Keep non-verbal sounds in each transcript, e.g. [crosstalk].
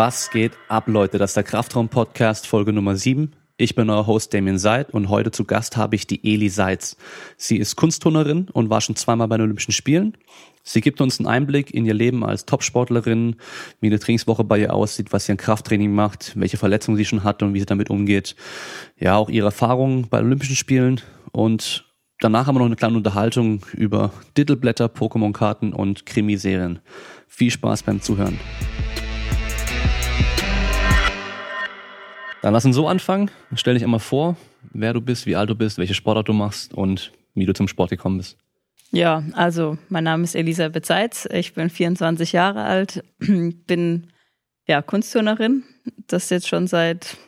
Was geht ab, Leute? Das ist der Kraftraum-Podcast, Folge Nummer 7. Ich bin euer Host Damien Seid und heute zu Gast habe ich die Eli Seitz. Sie ist Kunstturnerin und war schon zweimal bei den Olympischen Spielen. Sie gibt uns einen Einblick in ihr Leben als Topsportlerin, wie eine Trainingswoche bei ihr aussieht, was sie an Krafttraining macht, welche Verletzungen sie schon hat und wie sie damit umgeht. Ja, auch ihre Erfahrungen bei Olympischen Spielen und danach haben wir noch eine kleine Unterhaltung über Titelblätter, Pokémon-Karten und Krimiserien. Viel Spaß beim Zuhören. Dann lass uns so anfangen. Stell dich einmal vor, wer du bist, wie alt du bist, welche Sportart du machst und wie du zum Sport gekommen bist. Ja, also mein Name ist Elisabeth Seitz, ich bin 24 Jahre alt, [clears throat] bin ja Kunstturnerin, das jetzt schon seit,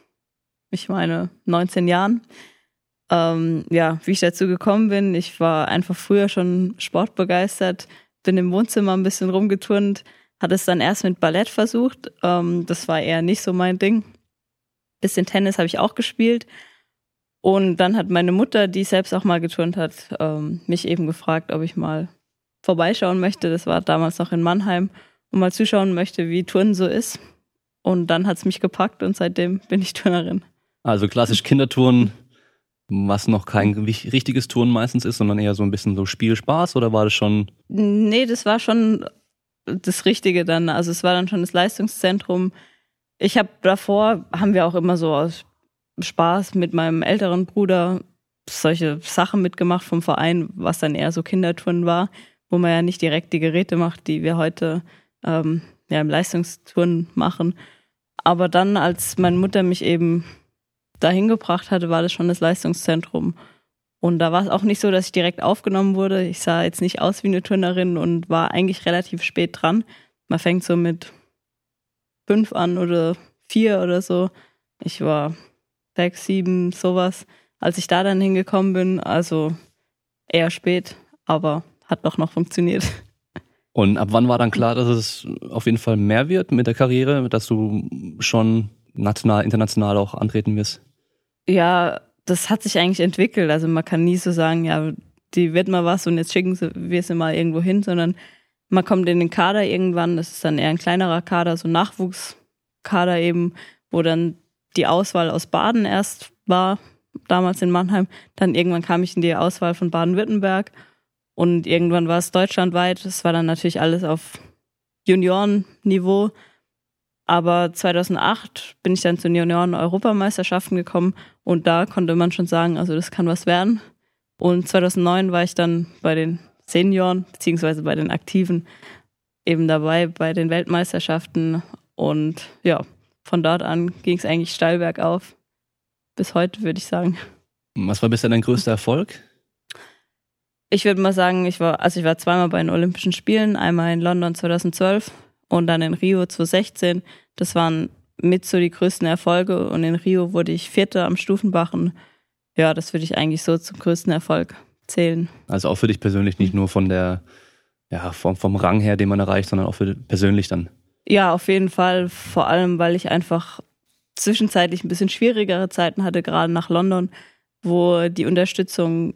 ich meine, 19 Jahren. Ähm, ja, wie ich dazu gekommen bin, ich war einfach früher schon sportbegeistert, bin im Wohnzimmer ein bisschen rumgeturnt, hatte es dann erst mit Ballett versucht, ähm, das war eher nicht so mein Ding bisschen Tennis habe ich auch gespielt. Und dann hat meine Mutter, die selbst auch mal geturnt hat, ähm, mich eben gefragt, ob ich mal vorbeischauen möchte. Das war damals noch in Mannheim und mal zuschauen möchte, wie Turnen so ist. Und dann hat es mich gepackt und seitdem bin ich Turnerin. Also klassisch Kinderturnen, was noch kein richtiges Turnen meistens ist, sondern eher so ein bisschen so Spielspaß oder war das schon? Nee, das war schon das Richtige dann. Also es war dann schon das Leistungszentrum ich habe davor, haben wir auch immer so aus Spaß mit meinem älteren Bruder solche Sachen mitgemacht vom Verein, was dann eher so Kindertouren war, wo man ja nicht direkt die Geräte macht, die wir heute ähm, ja, im Leistungstouren machen. Aber dann, als meine Mutter mich eben dahin gebracht hatte, war das schon das Leistungszentrum. Und da war es auch nicht so, dass ich direkt aufgenommen wurde. Ich sah jetzt nicht aus wie eine Turnerin und war eigentlich relativ spät dran. Man fängt so mit fünf an oder vier oder so. Ich war sechs, sieben, sowas, als ich da dann hingekommen bin. Also eher spät, aber hat doch noch funktioniert. Und ab wann war dann klar, dass es auf jeden Fall mehr wird mit der Karriere, dass du schon national, international auch antreten wirst? Ja, das hat sich eigentlich entwickelt. Also man kann nie so sagen, ja, die wird mal was und jetzt schicken wir sie mal irgendwo hin, sondern man kommt in den Kader irgendwann, das ist dann eher ein kleinerer Kader, so Nachwuchskader eben, wo dann die Auswahl aus Baden erst war, damals in Mannheim. Dann irgendwann kam ich in die Auswahl von Baden-Württemberg und irgendwann war es deutschlandweit. Das war dann natürlich alles auf Juniorenniveau. Aber 2008 bin ich dann zu den Junioren-Europameisterschaften gekommen und da konnte man schon sagen, also das kann was werden. Und 2009 war ich dann bei den Senioren, beziehungsweise bei den Aktiven eben dabei bei den Weltmeisterschaften. Und ja, von dort an ging es eigentlich steil bergauf. Bis heute, würde ich sagen. Was war bisher dein größter Erfolg? Ich würde mal sagen, ich war, also ich war zweimal bei den Olympischen Spielen, einmal in London 2012 und dann in Rio 2016. Das waren mit so die größten Erfolge und in Rio wurde ich Vierter am Stufenbachen. Ja, das würde ich eigentlich so zum größten Erfolg zählen. Also auch für dich persönlich nicht nur von der, ja, vom, vom Rang her, den man erreicht, sondern auch für persönlich dann. Ja, auf jeden Fall. Vor allem, weil ich einfach zwischenzeitlich ein bisschen schwierigere Zeiten hatte, gerade nach London, wo die Unterstützung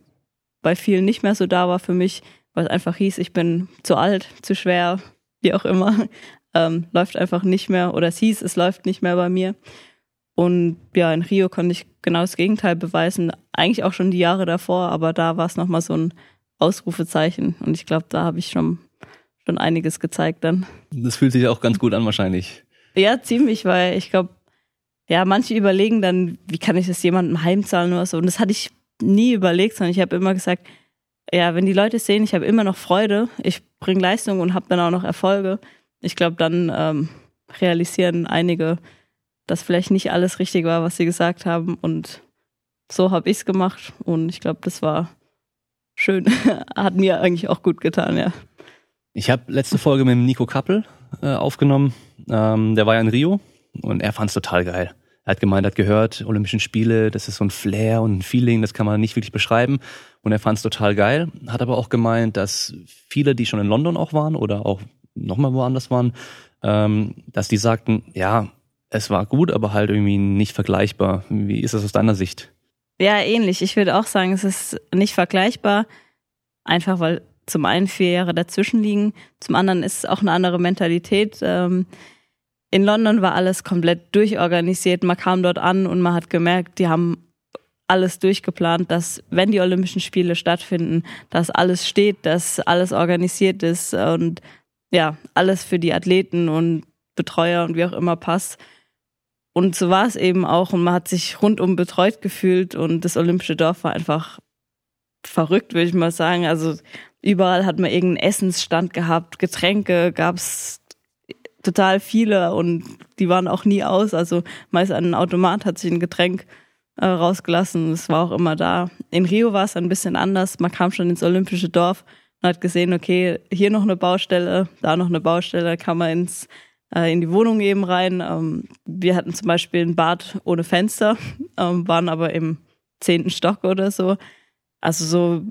bei vielen nicht mehr so da war für mich, weil es einfach hieß, ich bin zu alt, zu schwer, wie auch immer. [laughs] Ähm, läuft einfach nicht mehr oder es hieß, es läuft nicht mehr bei mir. Und ja, in Rio konnte ich genau das Gegenteil beweisen. Eigentlich auch schon die Jahre davor, aber da war es nochmal so ein Ausrufezeichen. Und ich glaube, da habe ich schon, schon einiges gezeigt dann. Das fühlt sich auch ganz gut an wahrscheinlich. Ja, ziemlich, weil ich glaube, ja, manche überlegen dann, wie kann ich das jemandem heimzahlen oder so. Und das hatte ich nie überlegt, sondern ich habe immer gesagt, ja, wenn die Leute sehen, ich habe immer noch Freude, ich bringe Leistung und habe dann auch noch Erfolge, ich glaube, dann ähm, realisieren einige, dass vielleicht nicht alles richtig war, was sie gesagt haben. Und so habe ich es gemacht. Und ich glaube, das war schön. [laughs] Hat mir eigentlich auch gut getan, ja. Ich habe letzte Folge mit dem Nico Kappel äh, aufgenommen. Ähm, der war ja in Rio und er fand es total geil. Er hat gemeint, er hat gehört, Olympischen Spiele, das ist so ein Flair und ein Feeling, das kann man nicht wirklich beschreiben. Und er fand es total geil. Hat aber auch gemeint, dass viele, die schon in London auch waren oder auch nochmal woanders waren, ähm, dass die sagten, ja, es war gut, aber halt irgendwie nicht vergleichbar. Wie ist das aus deiner Sicht? Ja, ähnlich. Ich würde auch sagen, es ist nicht vergleichbar. Einfach weil zum einen vier Jahre dazwischen liegen, zum anderen ist es auch eine andere Mentalität. Ähm, in London war alles komplett durchorganisiert. Man kam dort an und man hat gemerkt, die haben alles durchgeplant, dass wenn die Olympischen Spiele stattfinden, dass alles steht, dass alles organisiert ist und ja, alles für die Athleten und Betreuer und wie auch immer passt. Und so war es eben auch und man hat sich rundum betreut gefühlt und das Olympische Dorf war einfach verrückt, würde ich mal sagen. Also überall hat man irgendeinen Essensstand gehabt, Getränke gab es total viele und die waren auch nie aus. Also meist ein Automat hat sich ein Getränk äh, rausgelassen. Es war auch immer da. In Rio war es ein bisschen anders. Man kam schon ins Olympische Dorf und hat gesehen, okay, hier noch eine Baustelle, da noch eine Baustelle, kann man ins äh, in die Wohnung eben rein. Ähm, wir hatten zum Beispiel ein Bad ohne Fenster, ähm, waren aber im zehnten Stock oder so. Also so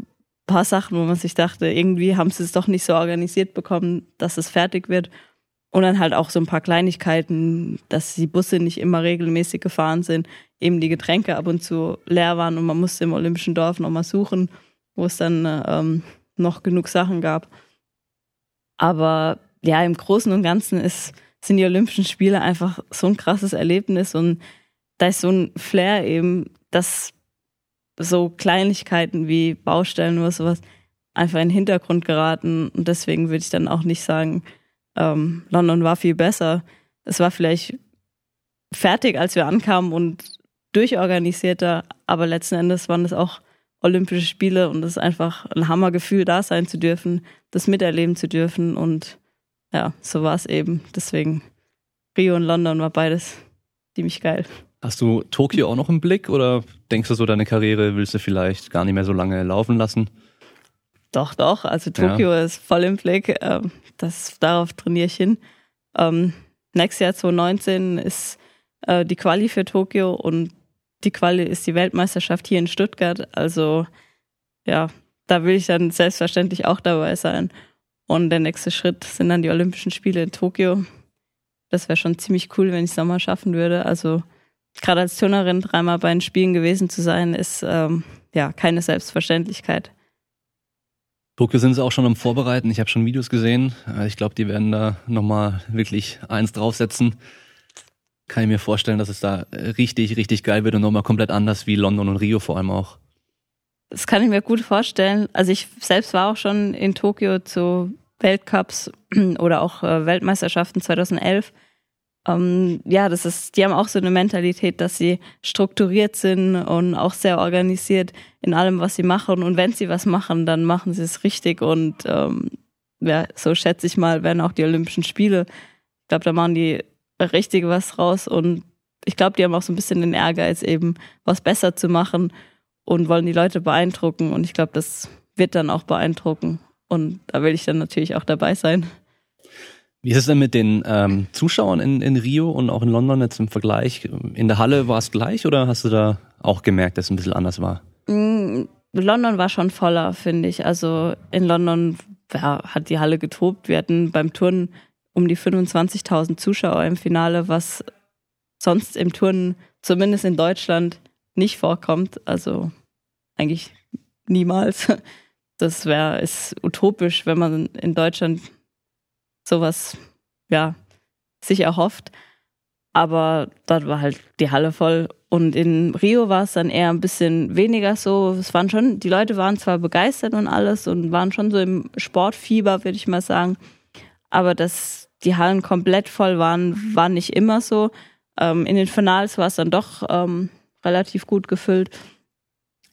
paar Sachen, wo man sich dachte, irgendwie haben sie es doch nicht so organisiert bekommen, dass es fertig wird. Und dann halt auch so ein paar Kleinigkeiten, dass die Busse nicht immer regelmäßig gefahren sind, eben die Getränke ab und zu leer waren und man musste im Olympischen Dorf nochmal suchen, wo es dann ähm, noch genug Sachen gab. Aber ja, im Großen und Ganzen ist sind die Olympischen Spiele einfach so ein krasses Erlebnis und da ist so ein Flair eben, dass so Kleinigkeiten wie Baustellen oder sowas einfach in den Hintergrund geraten und deswegen würde ich dann auch nicht sagen, ähm, London war viel besser. Es war vielleicht fertig, als wir ankamen und durchorganisierter, aber letzten Endes waren es auch Olympische Spiele und es ist einfach ein Hammergefühl, da sein zu dürfen, das miterleben zu dürfen und ja, so war es eben. Deswegen Rio und London war beides ziemlich geil. Hast du Tokio auch noch im Blick oder denkst du so, deine Karriere willst du vielleicht gar nicht mehr so lange laufen lassen? Doch, doch. Also Tokio ja. ist voll im Blick. Ähm, das, darauf trainiere ich hin. Nächstes Jahr 2019 ist äh, die Quali für Tokio und die Quali ist die Weltmeisterschaft hier in Stuttgart. Also ja, da will ich dann selbstverständlich auch dabei sein. Und der nächste Schritt sind dann die Olympischen Spiele in Tokio. Das wäre schon ziemlich cool, wenn ich es nochmal schaffen würde. Also gerade als Turnerin dreimal bei den Spielen gewesen zu sein, ist ähm, ja keine Selbstverständlichkeit. Tokio sind sie auch schon am Vorbereiten. Ich habe schon Videos gesehen. Äh, ich glaube, die werden da nochmal wirklich eins draufsetzen. Kann ich mir vorstellen, dass es da richtig, richtig geil wird und nochmal komplett anders wie London und Rio vor allem auch. Das kann ich mir gut vorstellen. Also ich selbst war auch schon in Tokio zu Weltcups [clears throat] oder auch äh, Weltmeisterschaften 2011. Ähm, ja, das ist, die haben auch so eine Mentalität, dass sie strukturiert sind und auch sehr organisiert in allem, was sie machen. Und wenn sie was machen, dann machen sie es richtig. Und ähm, ja, so schätze ich mal, werden auch die Olympischen Spiele. Ich glaube, da machen die richtig was raus. Und ich glaube, die haben auch so ein bisschen den Ehrgeiz, eben was besser zu machen und wollen die Leute beeindrucken. Und ich glaube, das wird dann auch beeindrucken. Und da will ich dann natürlich auch dabei sein. Wie ist es denn mit den ähm, Zuschauern in, in Rio und auch in London jetzt im Vergleich? In der Halle war es gleich oder hast du da auch gemerkt, dass es ein bisschen anders war? Mm, London war schon voller, finde ich. Also in London ja, hat die Halle getobt. Wir hatten beim Turnen um die 25.000 Zuschauer im Finale, was sonst im Turnen, zumindest in Deutschland, nicht vorkommt. Also eigentlich niemals. [laughs] Das wäre ist utopisch, wenn man in Deutschland sowas ja sich erhofft. Aber dort war halt die Halle voll. Und in Rio war es dann eher ein bisschen weniger so. Es waren schon, die Leute waren zwar begeistert und alles und waren schon so im Sportfieber, würde ich mal sagen. Aber dass die Hallen komplett voll waren, war nicht immer so. Ähm, in den Finals war es dann doch ähm, relativ gut gefüllt.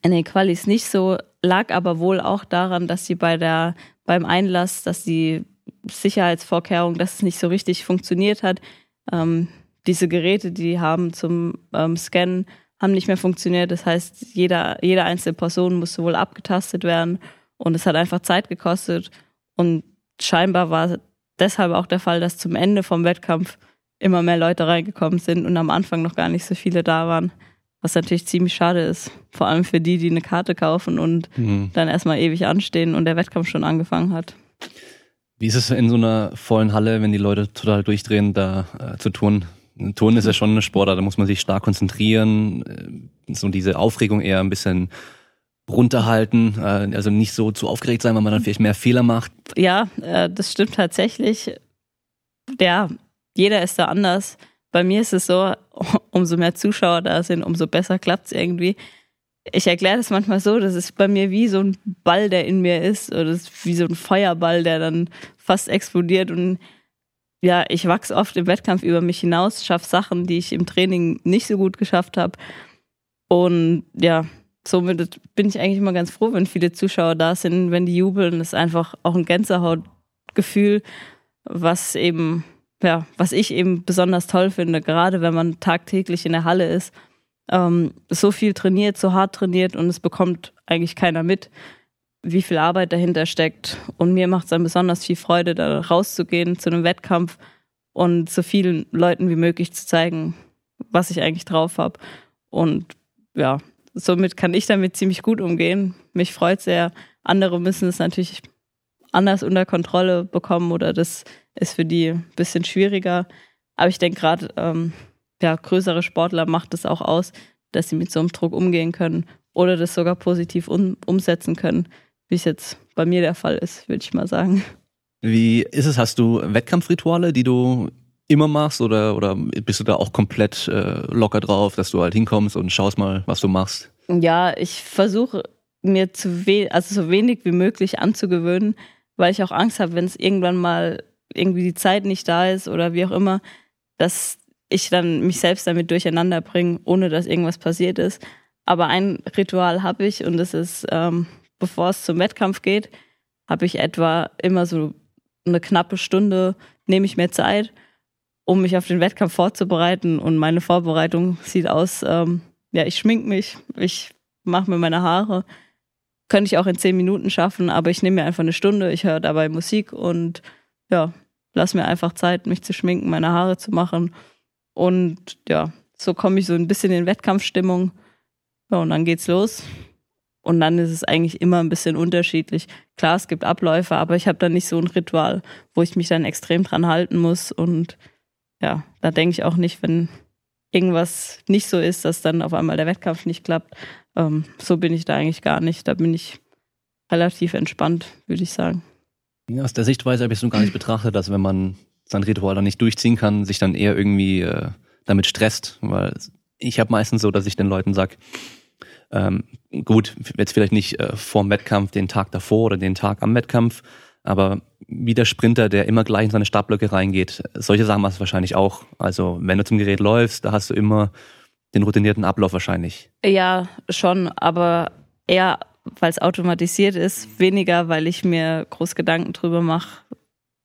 In den Qualis nicht so, lag aber wohl auch daran, dass sie bei der, beim Einlass, dass die Sicherheitsvorkehrung, dass es nicht so richtig funktioniert hat. Ähm, diese Geräte, die haben zum ähm, Scannen, haben nicht mehr funktioniert. Das heißt, jeder, jede einzelne Person musste wohl abgetastet werden und es hat einfach Zeit gekostet. Und scheinbar war deshalb auch der Fall, dass zum Ende vom Wettkampf immer mehr Leute reingekommen sind und am Anfang noch gar nicht so viele da waren. Was natürlich ziemlich schade ist. Vor allem für die, die eine Karte kaufen und mhm. dann erstmal ewig anstehen und der Wettkampf schon angefangen hat. Wie ist es in so einer vollen Halle, wenn die Leute total durchdrehen, da äh, zu tun? Turnen ist ja schon eine Sportart, da muss man sich stark konzentrieren, äh, so diese Aufregung eher ein bisschen runterhalten, äh, also nicht so zu aufgeregt sein, weil man dann vielleicht mehr Fehler macht. Ja, äh, das stimmt tatsächlich. Ja, jeder ist da anders. Bei mir ist es so, [laughs] umso mehr Zuschauer da sind, umso besser klappt es irgendwie. Ich erkläre das manchmal so, das ist bei mir wie so ein Ball, der in mir ist, oder wie so ein Feuerball, der dann fast explodiert und ja, ich wachse oft im Wettkampf über mich hinaus, schaffe Sachen, die ich im Training nicht so gut geschafft habe. Und ja, somit bin ich eigentlich immer ganz froh, wenn viele Zuschauer da sind, wenn die jubeln. Das ist einfach auch ein Gänsehautgefühl, was eben, ja, was ich eben besonders toll finde, gerade wenn man tagtäglich in der Halle ist, ähm, so viel trainiert, so hart trainiert und es bekommt eigentlich keiner mit wie viel Arbeit dahinter steckt. Und mir macht es dann besonders viel Freude, da rauszugehen zu einem Wettkampf und so vielen Leuten wie möglich zu zeigen, was ich eigentlich drauf habe. Und ja, somit kann ich damit ziemlich gut umgehen. Mich freut sehr. Andere müssen es natürlich anders unter Kontrolle bekommen oder das ist für die ein bisschen schwieriger. Aber ich denke gerade, ähm, ja, größere Sportler macht es auch aus, dass sie mit so einem Druck umgehen können oder das sogar positiv um, umsetzen können wie es jetzt bei mir der Fall ist, würde ich mal sagen. Wie ist es? Hast du Wettkampfrituale, die du immer machst oder, oder bist du da auch komplett äh, locker drauf, dass du halt hinkommst und schaust mal, was du machst? Ja, ich versuche mir zu we also so wenig wie möglich anzugewöhnen, weil ich auch Angst habe, wenn es irgendwann mal irgendwie die Zeit nicht da ist oder wie auch immer, dass ich dann mich selbst damit durcheinander bringe, ohne dass irgendwas passiert ist. Aber ein Ritual habe ich und das ist ähm, bevor es zum Wettkampf geht, habe ich etwa immer so eine knappe Stunde, nehme ich mir Zeit, um mich auf den Wettkampf vorzubereiten. Und meine Vorbereitung sieht aus, ähm, ja, ich schmink mich, ich mache mir meine Haare. Könnte ich auch in zehn Minuten schaffen, aber ich nehme mir einfach eine Stunde, ich höre dabei Musik und ja, lass mir einfach Zeit, mich zu schminken, meine Haare zu machen. Und ja, so komme ich so ein bisschen in Wettkampfstimmung. Ja, und dann geht's los. Und dann ist es eigentlich immer ein bisschen unterschiedlich. Klar, es gibt Abläufe, aber ich habe da nicht so ein Ritual, wo ich mich dann extrem dran halten muss. Und ja, da denke ich auch nicht, wenn irgendwas nicht so ist, dass dann auf einmal der Wettkampf nicht klappt. Ähm, so bin ich da eigentlich gar nicht. Da bin ich relativ entspannt, würde ich sagen. Ja, aus der Sichtweise habe ich es nun gar nicht betrachtet, dass wenn man sein Ritual dann nicht durchziehen kann, sich dann eher irgendwie äh, damit stresst. Weil ich habe meistens so, dass ich den Leuten sage, ähm, gut, jetzt vielleicht nicht äh, vor dem Wettkampf, den Tag davor oder den Tag am Wettkampf, aber wie der Sprinter, der immer gleich in seine Startblöcke reingeht, solche Sachen machst du wahrscheinlich auch. Also wenn du zum Gerät läufst, da hast du immer den routinierten Ablauf wahrscheinlich. Ja, schon, aber eher, weil es automatisiert ist, weniger, weil ich mir groß Gedanken drüber mache,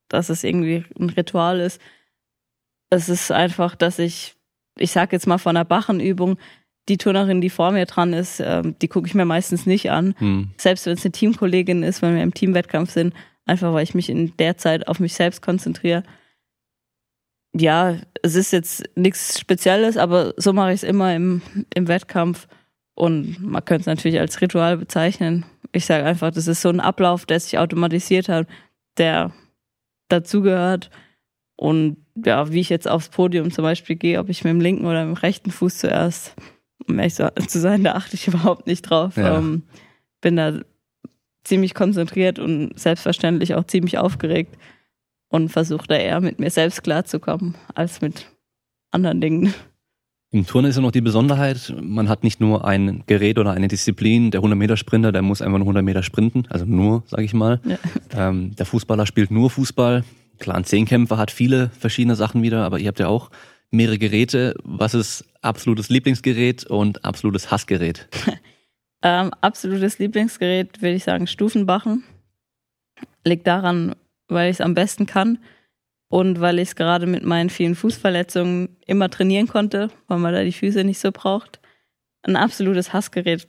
dass es irgendwie ein Ritual ist. Es ist einfach, dass ich, ich sag jetzt mal von einer Bachenübung, die Turnerin, die vor mir dran ist, ähm, die gucke ich mir meistens nicht an. Hm. Selbst wenn es eine Teamkollegin ist, wenn wir im Teamwettkampf sind, einfach weil ich mich in der Zeit auf mich selbst konzentriere. Ja, es ist jetzt nichts Spezielles, aber so mache ich es immer im, im Wettkampf. Und man könnte es natürlich als Ritual bezeichnen. Ich sage einfach, das ist so ein Ablauf, der sich automatisiert hat, der dazugehört. Und ja, wie ich jetzt aufs Podium zum Beispiel gehe, ob ich mit dem linken oder mit dem rechten Fuß zuerst um ehrlich zu sein, da achte ich [laughs] überhaupt nicht drauf. Ja. Ähm, bin da ziemlich konzentriert und selbstverständlich auch ziemlich aufgeregt und versuche da eher mit mir selbst klarzukommen als mit anderen Dingen. Im Turnen ist ja noch die Besonderheit, man hat nicht nur ein Gerät oder eine Disziplin, der 100-Meter-Sprinter, der muss einfach nur 100 Meter sprinten, also nur, sage ich mal. Ja. Ähm, der Fußballer spielt nur Fußball. Klar, ein Zehnkämpfer hat viele verschiedene Sachen wieder, aber ihr habt ja auch mehrere Geräte. Was ist absolutes Lieblingsgerät und absolutes Hassgerät? [laughs] ähm, absolutes Lieblingsgerät würde ich sagen Stufenbachen. Liegt daran, weil ich es am besten kann und weil ich es gerade mit meinen vielen Fußverletzungen immer trainieren konnte, weil man da die Füße nicht so braucht. Ein absolutes Hassgerät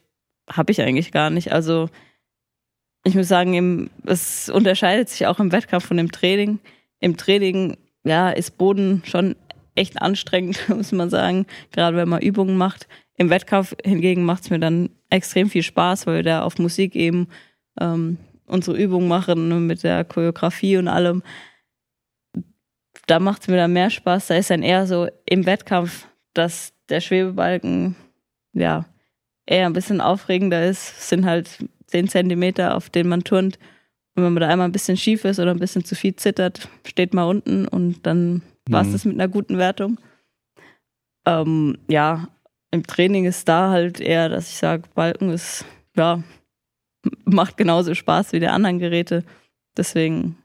habe ich eigentlich gar nicht. Also ich muss sagen, es unterscheidet sich auch im Wettkampf von dem Training. Im Training ja, ist Boden schon echt anstrengend, [laughs] muss man sagen, gerade wenn man Übungen macht. Im Wettkampf hingegen macht es mir dann extrem viel Spaß, weil wir da auf Musik eben ähm, unsere Übungen machen ne, mit der Choreografie und allem. Da macht es mir dann mehr Spaß. Da ist dann eher so im Wettkampf, dass der Schwebebalken ja eher ein bisschen aufregender ist. Es sind halt zehn Zentimeter, auf denen man turnt. Und wenn man da einmal ein bisschen schief ist oder ein bisschen zu viel zittert, steht man unten und dann war es Mhm. das mit einer guten Wertung. Ähm, ja, im Training ist da halt eher, dass ich sage, Balken ist, ja, macht genauso Spaß wie die anderen Geräte. Deswegen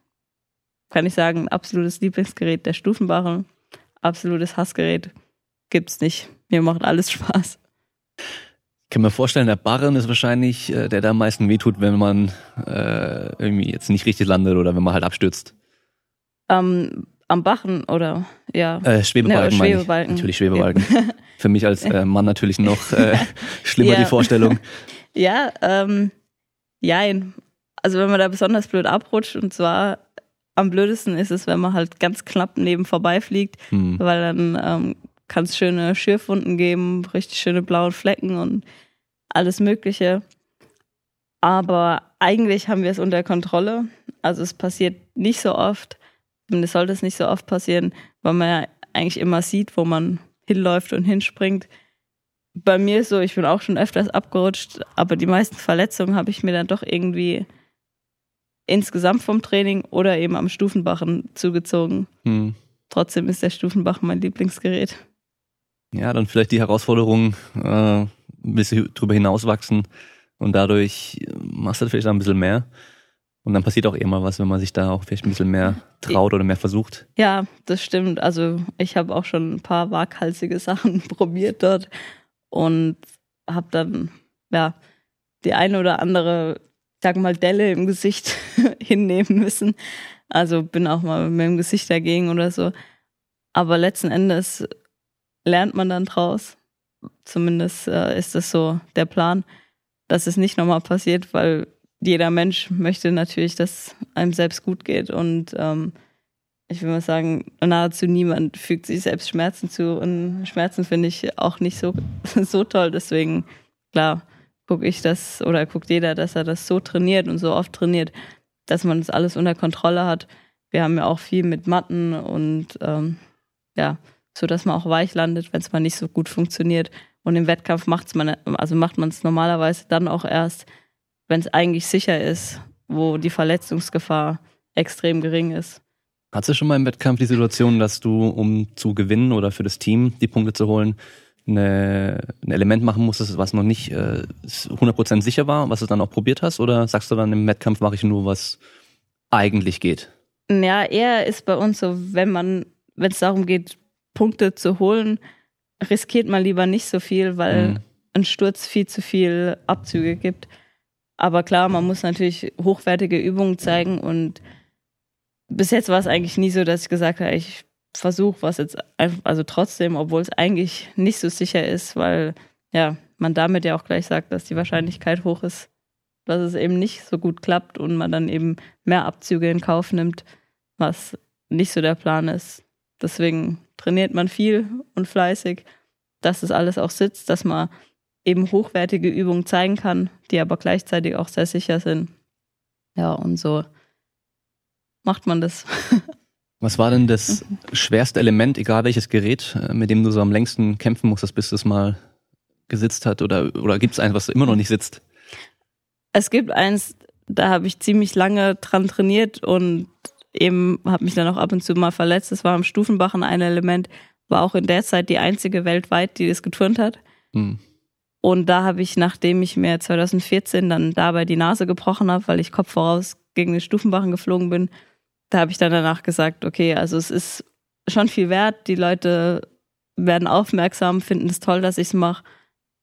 kann ich sagen, absolutes Lieblingsgerät der Stufenbarren, absolutes Hassgerät gibt's nicht. Mir macht alles Spaß. Ich kann mir vorstellen, der Barren ist wahrscheinlich äh, der, der am meisten wehtut, wenn man äh, irgendwie jetzt nicht richtig landet oder wenn man halt abstürzt. Ähm, am Bachen oder ja. Äh, Schwebebalken, ich. Schwebebalken. Natürlich Schwebebalken. Für mich als äh, Mann natürlich noch äh, [laughs] schlimmer Ja. die Vorstellung. Ja, ähm, jein. Also wenn man da besonders blöd abrutscht und zwar am blödesten ist es, wenn man halt ganz knapp neben vorbeifliegt, Hm. weil dann ähm, kann es schöne Schürfwunden geben, richtig schöne blaue Flecken und alles Mögliche. Aber eigentlich haben wir es unter Kontrolle. Also es passiert nicht so oft. Zumindest sollte es nicht so oft passieren, weil man ja eigentlich immer sieht, wo man hinläuft und hinspringt. Bei mir ist so, ich bin auch schon öfters abgerutscht, aber die meisten Verletzungen habe ich mir dann doch irgendwie insgesamt vom Training oder eben am Stufenbachen zugezogen. Hm. Trotzdem ist der Stufenbach mein Lieblingsgerät. Ja, dann vielleicht die Herausforderung, äh, ein bisschen drüber hinauswachsen und dadurch machst du vielleicht auch ein bisschen mehr. Und dann passiert auch eher mal was, wenn man sich da auch vielleicht ein bisschen mehr traut oder mehr versucht. Ja, das stimmt. Also ich habe auch schon ein paar waghalsige [laughs] Sachen probiert dort und habe dann ja die eine oder andere, sag mal, Delle im Gesicht [laughs] hinnehmen müssen. Also bin auch mal mit dem Gesicht dagegen oder so. Aber letzten Endes lernt man dann draus. Zumindest äh, ist das so der Plan, dass es nicht nochmal passiert, weil jeder Mensch möchte natürlich, dass einem selbst gut geht und ähm, ich will mal sagen, nahezu niemand fügt sich selbst Schmerzen zu und Schmerzen finde ich auch nicht so, [laughs] so toll. Deswegen, klar, gucke ich das oder guckt jeder, dass er das so trainiert und so oft trainiert, dass man das alles unter Kontrolle hat. Wir haben ja auch viel mit Matten und ähm, ja, so dass man auch weich landet, wenn es mal nicht so gut funktioniert. Und im Wettkampf macht's man, also macht man es normalerweise dann auch erst, wenn es eigentlich sicher ist, wo die Verletzungsgefahr extrem gering ist. Hattest du schon mal im Wettkampf die Situation, dass du, um zu gewinnen oder für das Team die Punkte zu holen, eine, ein Element machen musstest, was noch nicht äh, 100% sicher war, was du dann auch probiert hast? Oder sagst du dann im Wettkampf mache ich nur, was eigentlich geht? Ja, eher ist bei uns so, wenn man, wenn es darum geht, Punkte zu holen, riskiert man lieber nicht so viel, weil Mhm. ein Sturz viel zu viel Abzüge gibt. Aber klar, man muss natürlich hochwertige Übungen zeigen und bis jetzt war es eigentlich nie so, dass ich gesagt habe, ich versuche was jetzt, einfach- also trotzdem, obwohl es eigentlich nicht so sicher ist, weil ja, man damit ja auch gleich sagt, dass die Wahrscheinlichkeit hoch ist, dass es eben nicht so gut klappt und man dann eben mehr Abzüge in Kauf nimmt, was nicht so der Plan ist. Deswegen trainiert man viel und fleißig, dass es alles auch sitzt, dass man eben hochwertige Übungen zeigen kann, die aber gleichzeitig auch sehr sicher sind. Ja, und so macht man das. [laughs] Was war denn das schwerste Element, egal welches Gerät, äh, mit dem du so am längsten kämpfen musstest, bis das mal gesitzt hat? Oder, oder gibt es eins, was immer noch nicht sitzt? Es gibt eins, da habe ich ziemlich lange dran trainiert und eben habe mich dann auch ab und zu mal verletzt. Das war am Stufenbachen ein Element, war auch in der Zeit die einzige weltweit, die das geturnt hat. Hm. Und da habe ich, nachdem ich mir 2014 dann dabei die Nase gebrochen habe, weil ich Kopf voraus gegen den Stufenbachen geflogen bin, da habe ich dann danach gesagt, okay, also es ist schon viel wert. Die Leute werden aufmerksam, finden es toll, dass ich es mache.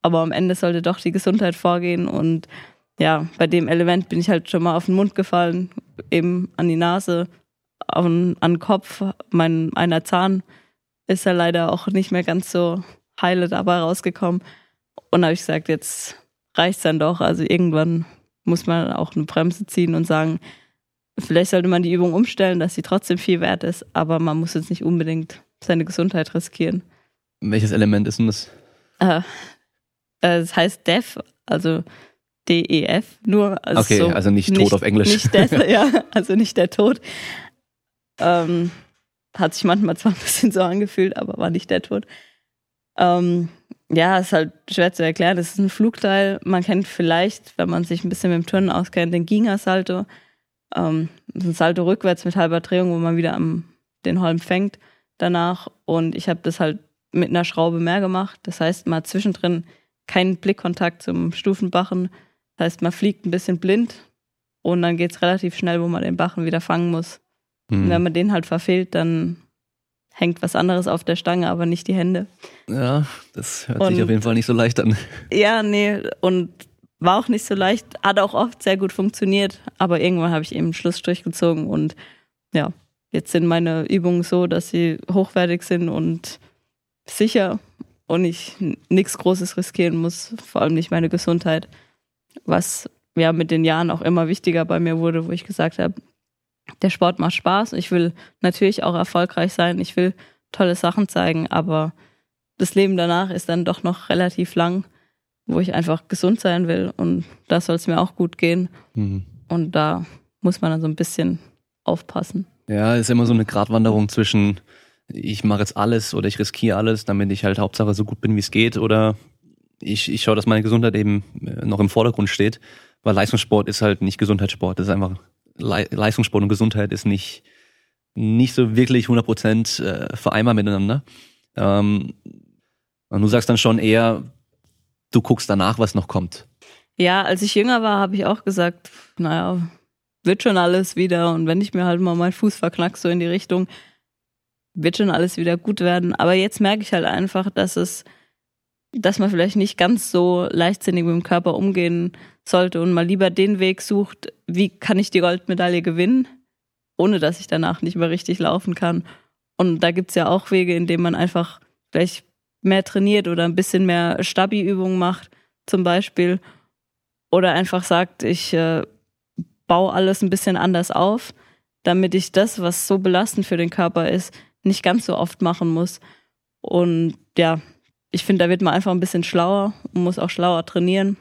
Aber am Ende sollte doch die Gesundheit vorgehen. Und ja, bei dem Element bin ich halt schon mal auf den Mund gefallen, eben an die Nase, den, an den Kopf. Mein einer Zahn ist ja leider auch nicht mehr ganz so heile dabei rausgekommen. Und habe ich gesagt, jetzt reicht's dann doch. Also irgendwann muss man auch eine Bremse ziehen und sagen, vielleicht sollte man die Übung umstellen, dass sie trotzdem viel wert ist, aber man muss jetzt nicht unbedingt seine Gesundheit riskieren. Welches Element ist denn das? Äh, äh, es heißt DEF, also D-E-F, nur. Also Okay, so also nicht Tod auf Englisch. Nicht Death, [laughs] ja, also nicht der Tod. Ähm, hat sich manchmal zwar ein bisschen so angefühlt, aber war nicht der Tod. Ähm, ja, ist halt schwer zu erklären. Es ist ein Flugteil. Man kennt vielleicht, wenn man sich ein bisschen mit dem Turnen auskennt, den Ginga-Salto. Ähm, ein Salto rückwärts mit halber Drehung, wo man wieder am, den Holm fängt. danach und ich habe das halt mit einer Schraube mehr gemacht. Das heißt, man hat zwischendrin keinen Blickkontakt zum Stufenbachen. Das heißt, man fliegt ein bisschen blind und dann geht es relativ schnell, wo man den Bachen wieder fangen muss. Mhm. Und wenn man den halt verfehlt, dann hängt was anderes auf der Stange, aber nicht die Hände. Ja, das hört und, sich auf jeden Fall nicht so leicht an. Ja, nee, und war auch nicht so leicht, hat auch oft sehr gut funktioniert, aber irgendwann habe ich eben einen Schlussstrich gezogen und ja, jetzt sind meine Übungen so, dass sie hochwertig sind und sicher und ich nichts Großes riskieren muss, vor allem nicht meine Gesundheit, was ja mit den Jahren auch immer wichtiger bei mir wurde, wo ich gesagt habe, der Sport macht Spaß. Ich will natürlich auch erfolgreich sein. Ich will tolle Sachen zeigen, aber das Leben danach ist dann doch noch relativ lang, wo ich einfach gesund sein will und da soll es mir auch gut gehen. Mhm. Und da muss man dann so ein bisschen aufpassen. Ja, ist immer so eine Gratwanderung zwischen ich mache jetzt alles oder ich riskiere alles, damit ich halt Hauptsache so gut bin, wie es geht oder ich, ich schaue, dass meine Gesundheit eben äh, noch im Vordergrund steht, weil Leistungssport ist halt nicht Gesundheitssport, das ist einfach Leistungssport und Gesundheit ist nicht, nicht so wirklich 100% äh, vereinbar miteinander. Ähm, und du sagst dann schon eher, du guckst danach, was noch kommt. Ja, als ich jünger war, habe ich auch gesagt, naja, wird schon alles wieder. Und wenn ich mir halt mal meinen Fuß verknack, so in die Richtung, wird schon alles wieder gut werden. Aber jetzt merke ich halt einfach, dass es, dass man vielleicht nicht ganz so leichtsinnig mit dem Körper umgehen sollte und mal lieber den Weg sucht, wie kann ich die Goldmedaille gewinnen, ohne dass ich danach nicht mehr richtig laufen kann. Und da gibt es ja auch Wege, in denen man einfach vielleicht mehr trainiert oder ein bisschen mehr Stabi-Übungen macht, zum Beispiel. Oder einfach sagt, ich äh, baue alles ein bisschen anders auf, damit ich das, was so belastend für den Körper ist, nicht ganz so oft machen muss. Und ja, ich finde, da wird man einfach ein bisschen schlauer und muss auch schlauer trainieren.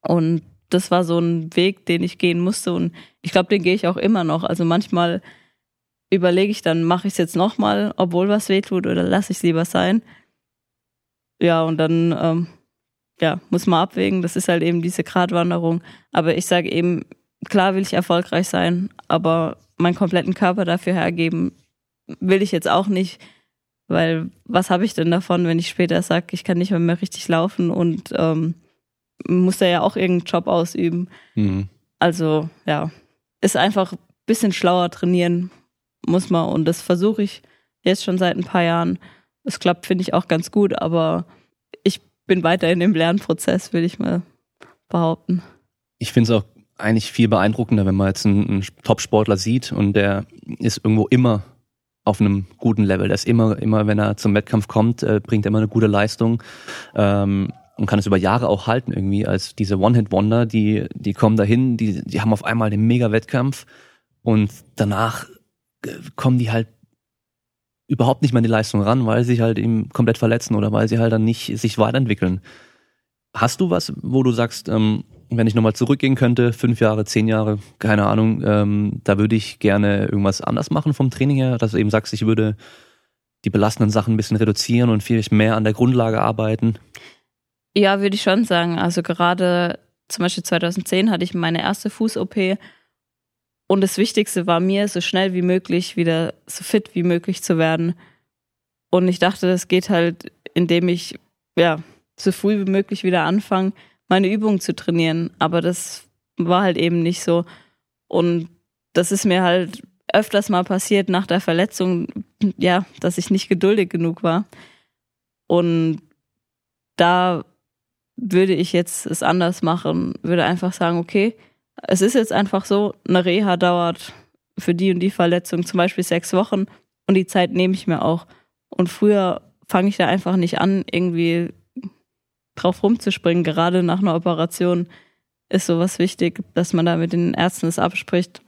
Und das war so ein Weg, den ich gehen musste. Und ich glaube, den gehe ich auch immer noch. Also manchmal überlege ich dann, mache ich es jetzt nochmal, obwohl was wehtut, oder lasse ich es lieber sein. Ja, und dann ähm, ja, muss man abwägen. Das ist halt eben diese Gratwanderung. Aber ich sage eben, klar will ich erfolgreich sein, aber meinen kompletten Körper dafür hergeben, will ich jetzt auch nicht. Weil was habe ich denn davon, wenn ich später sage, ich kann nicht mehr, mehr richtig laufen und ähm, muss da ja auch irgendeinen Job ausüben. Mhm. Also ja, ist einfach ein bisschen schlauer trainieren muss man und das versuche ich jetzt schon seit ein paar Jahren. Es klappt, finde ich, auch ganz gut, aber ich bin weiter in dem Lernprozess, würde ich mal behaupten. Ich finde es auch eigentlich viel beeindruckender, wenn man jetzt einen, einen Top-Sportler sieht und der ist irgendwo immer auf einem guten Level. Der ist immer, immer, wenn er zum Wettkampf kommt, äh, bringt er immer eine gute Leistung. Ähm, und kann es über Jahre auch halten irgendwie als diese One-Hit-Wonder, die, die kommen dahin, die, die haben auf einmal den Mega-Wettkampf und danach äh, kommen die halt überhaupt nicht mehr in die Leistung ran, weil sie sich halt eben komplett verletzen oder weil sie halt dann nicht sich weiterentwickeln. Hast du was, wo du sagst, ähm, wenn ich nochmal zurückgehen könnte, fünf Jahre, zehn Jahre, keine Ahnung, ähm, da würde ich gerne irgendwas anders machen vom Training her, dass du eben sagst, ich würde die belastenden Sachen ein bisschen reduzieren und vielleicht mehr an der Grundlage arbeiten? Ja, würde ich schon sagen. Also gerade zum Beispiel 2010 hatte ich meine erste Fuß-OP und das Wichtigste war mir, so schnell wie möglich wieder so fit wie möglich zu werden. Und ich dachte, das geht halt, indem ich ja so früh wie möglich wieder anfange, meine Übungen zu trainieren. Aber das war halt eben nicht so. Und das ist mir halt öfters mal passiert nach der Verletzung, ja, dass ich nicht geduldig genug war. Und da würde ich jetzt es anders machen, würde einfach sagen, okay, es ist jetzt einfach so, eine Reha dauert für die und die Verletzung zum Beispiel sechs Wochen und die Zeit nehme ich mir auch. Und früher fange ich da einfach nicht an, irgendwie drauf rumzuspringen. Gerade nach einer Operation ist sowas wichtig, dass man da mit den Ärzten es abspricht.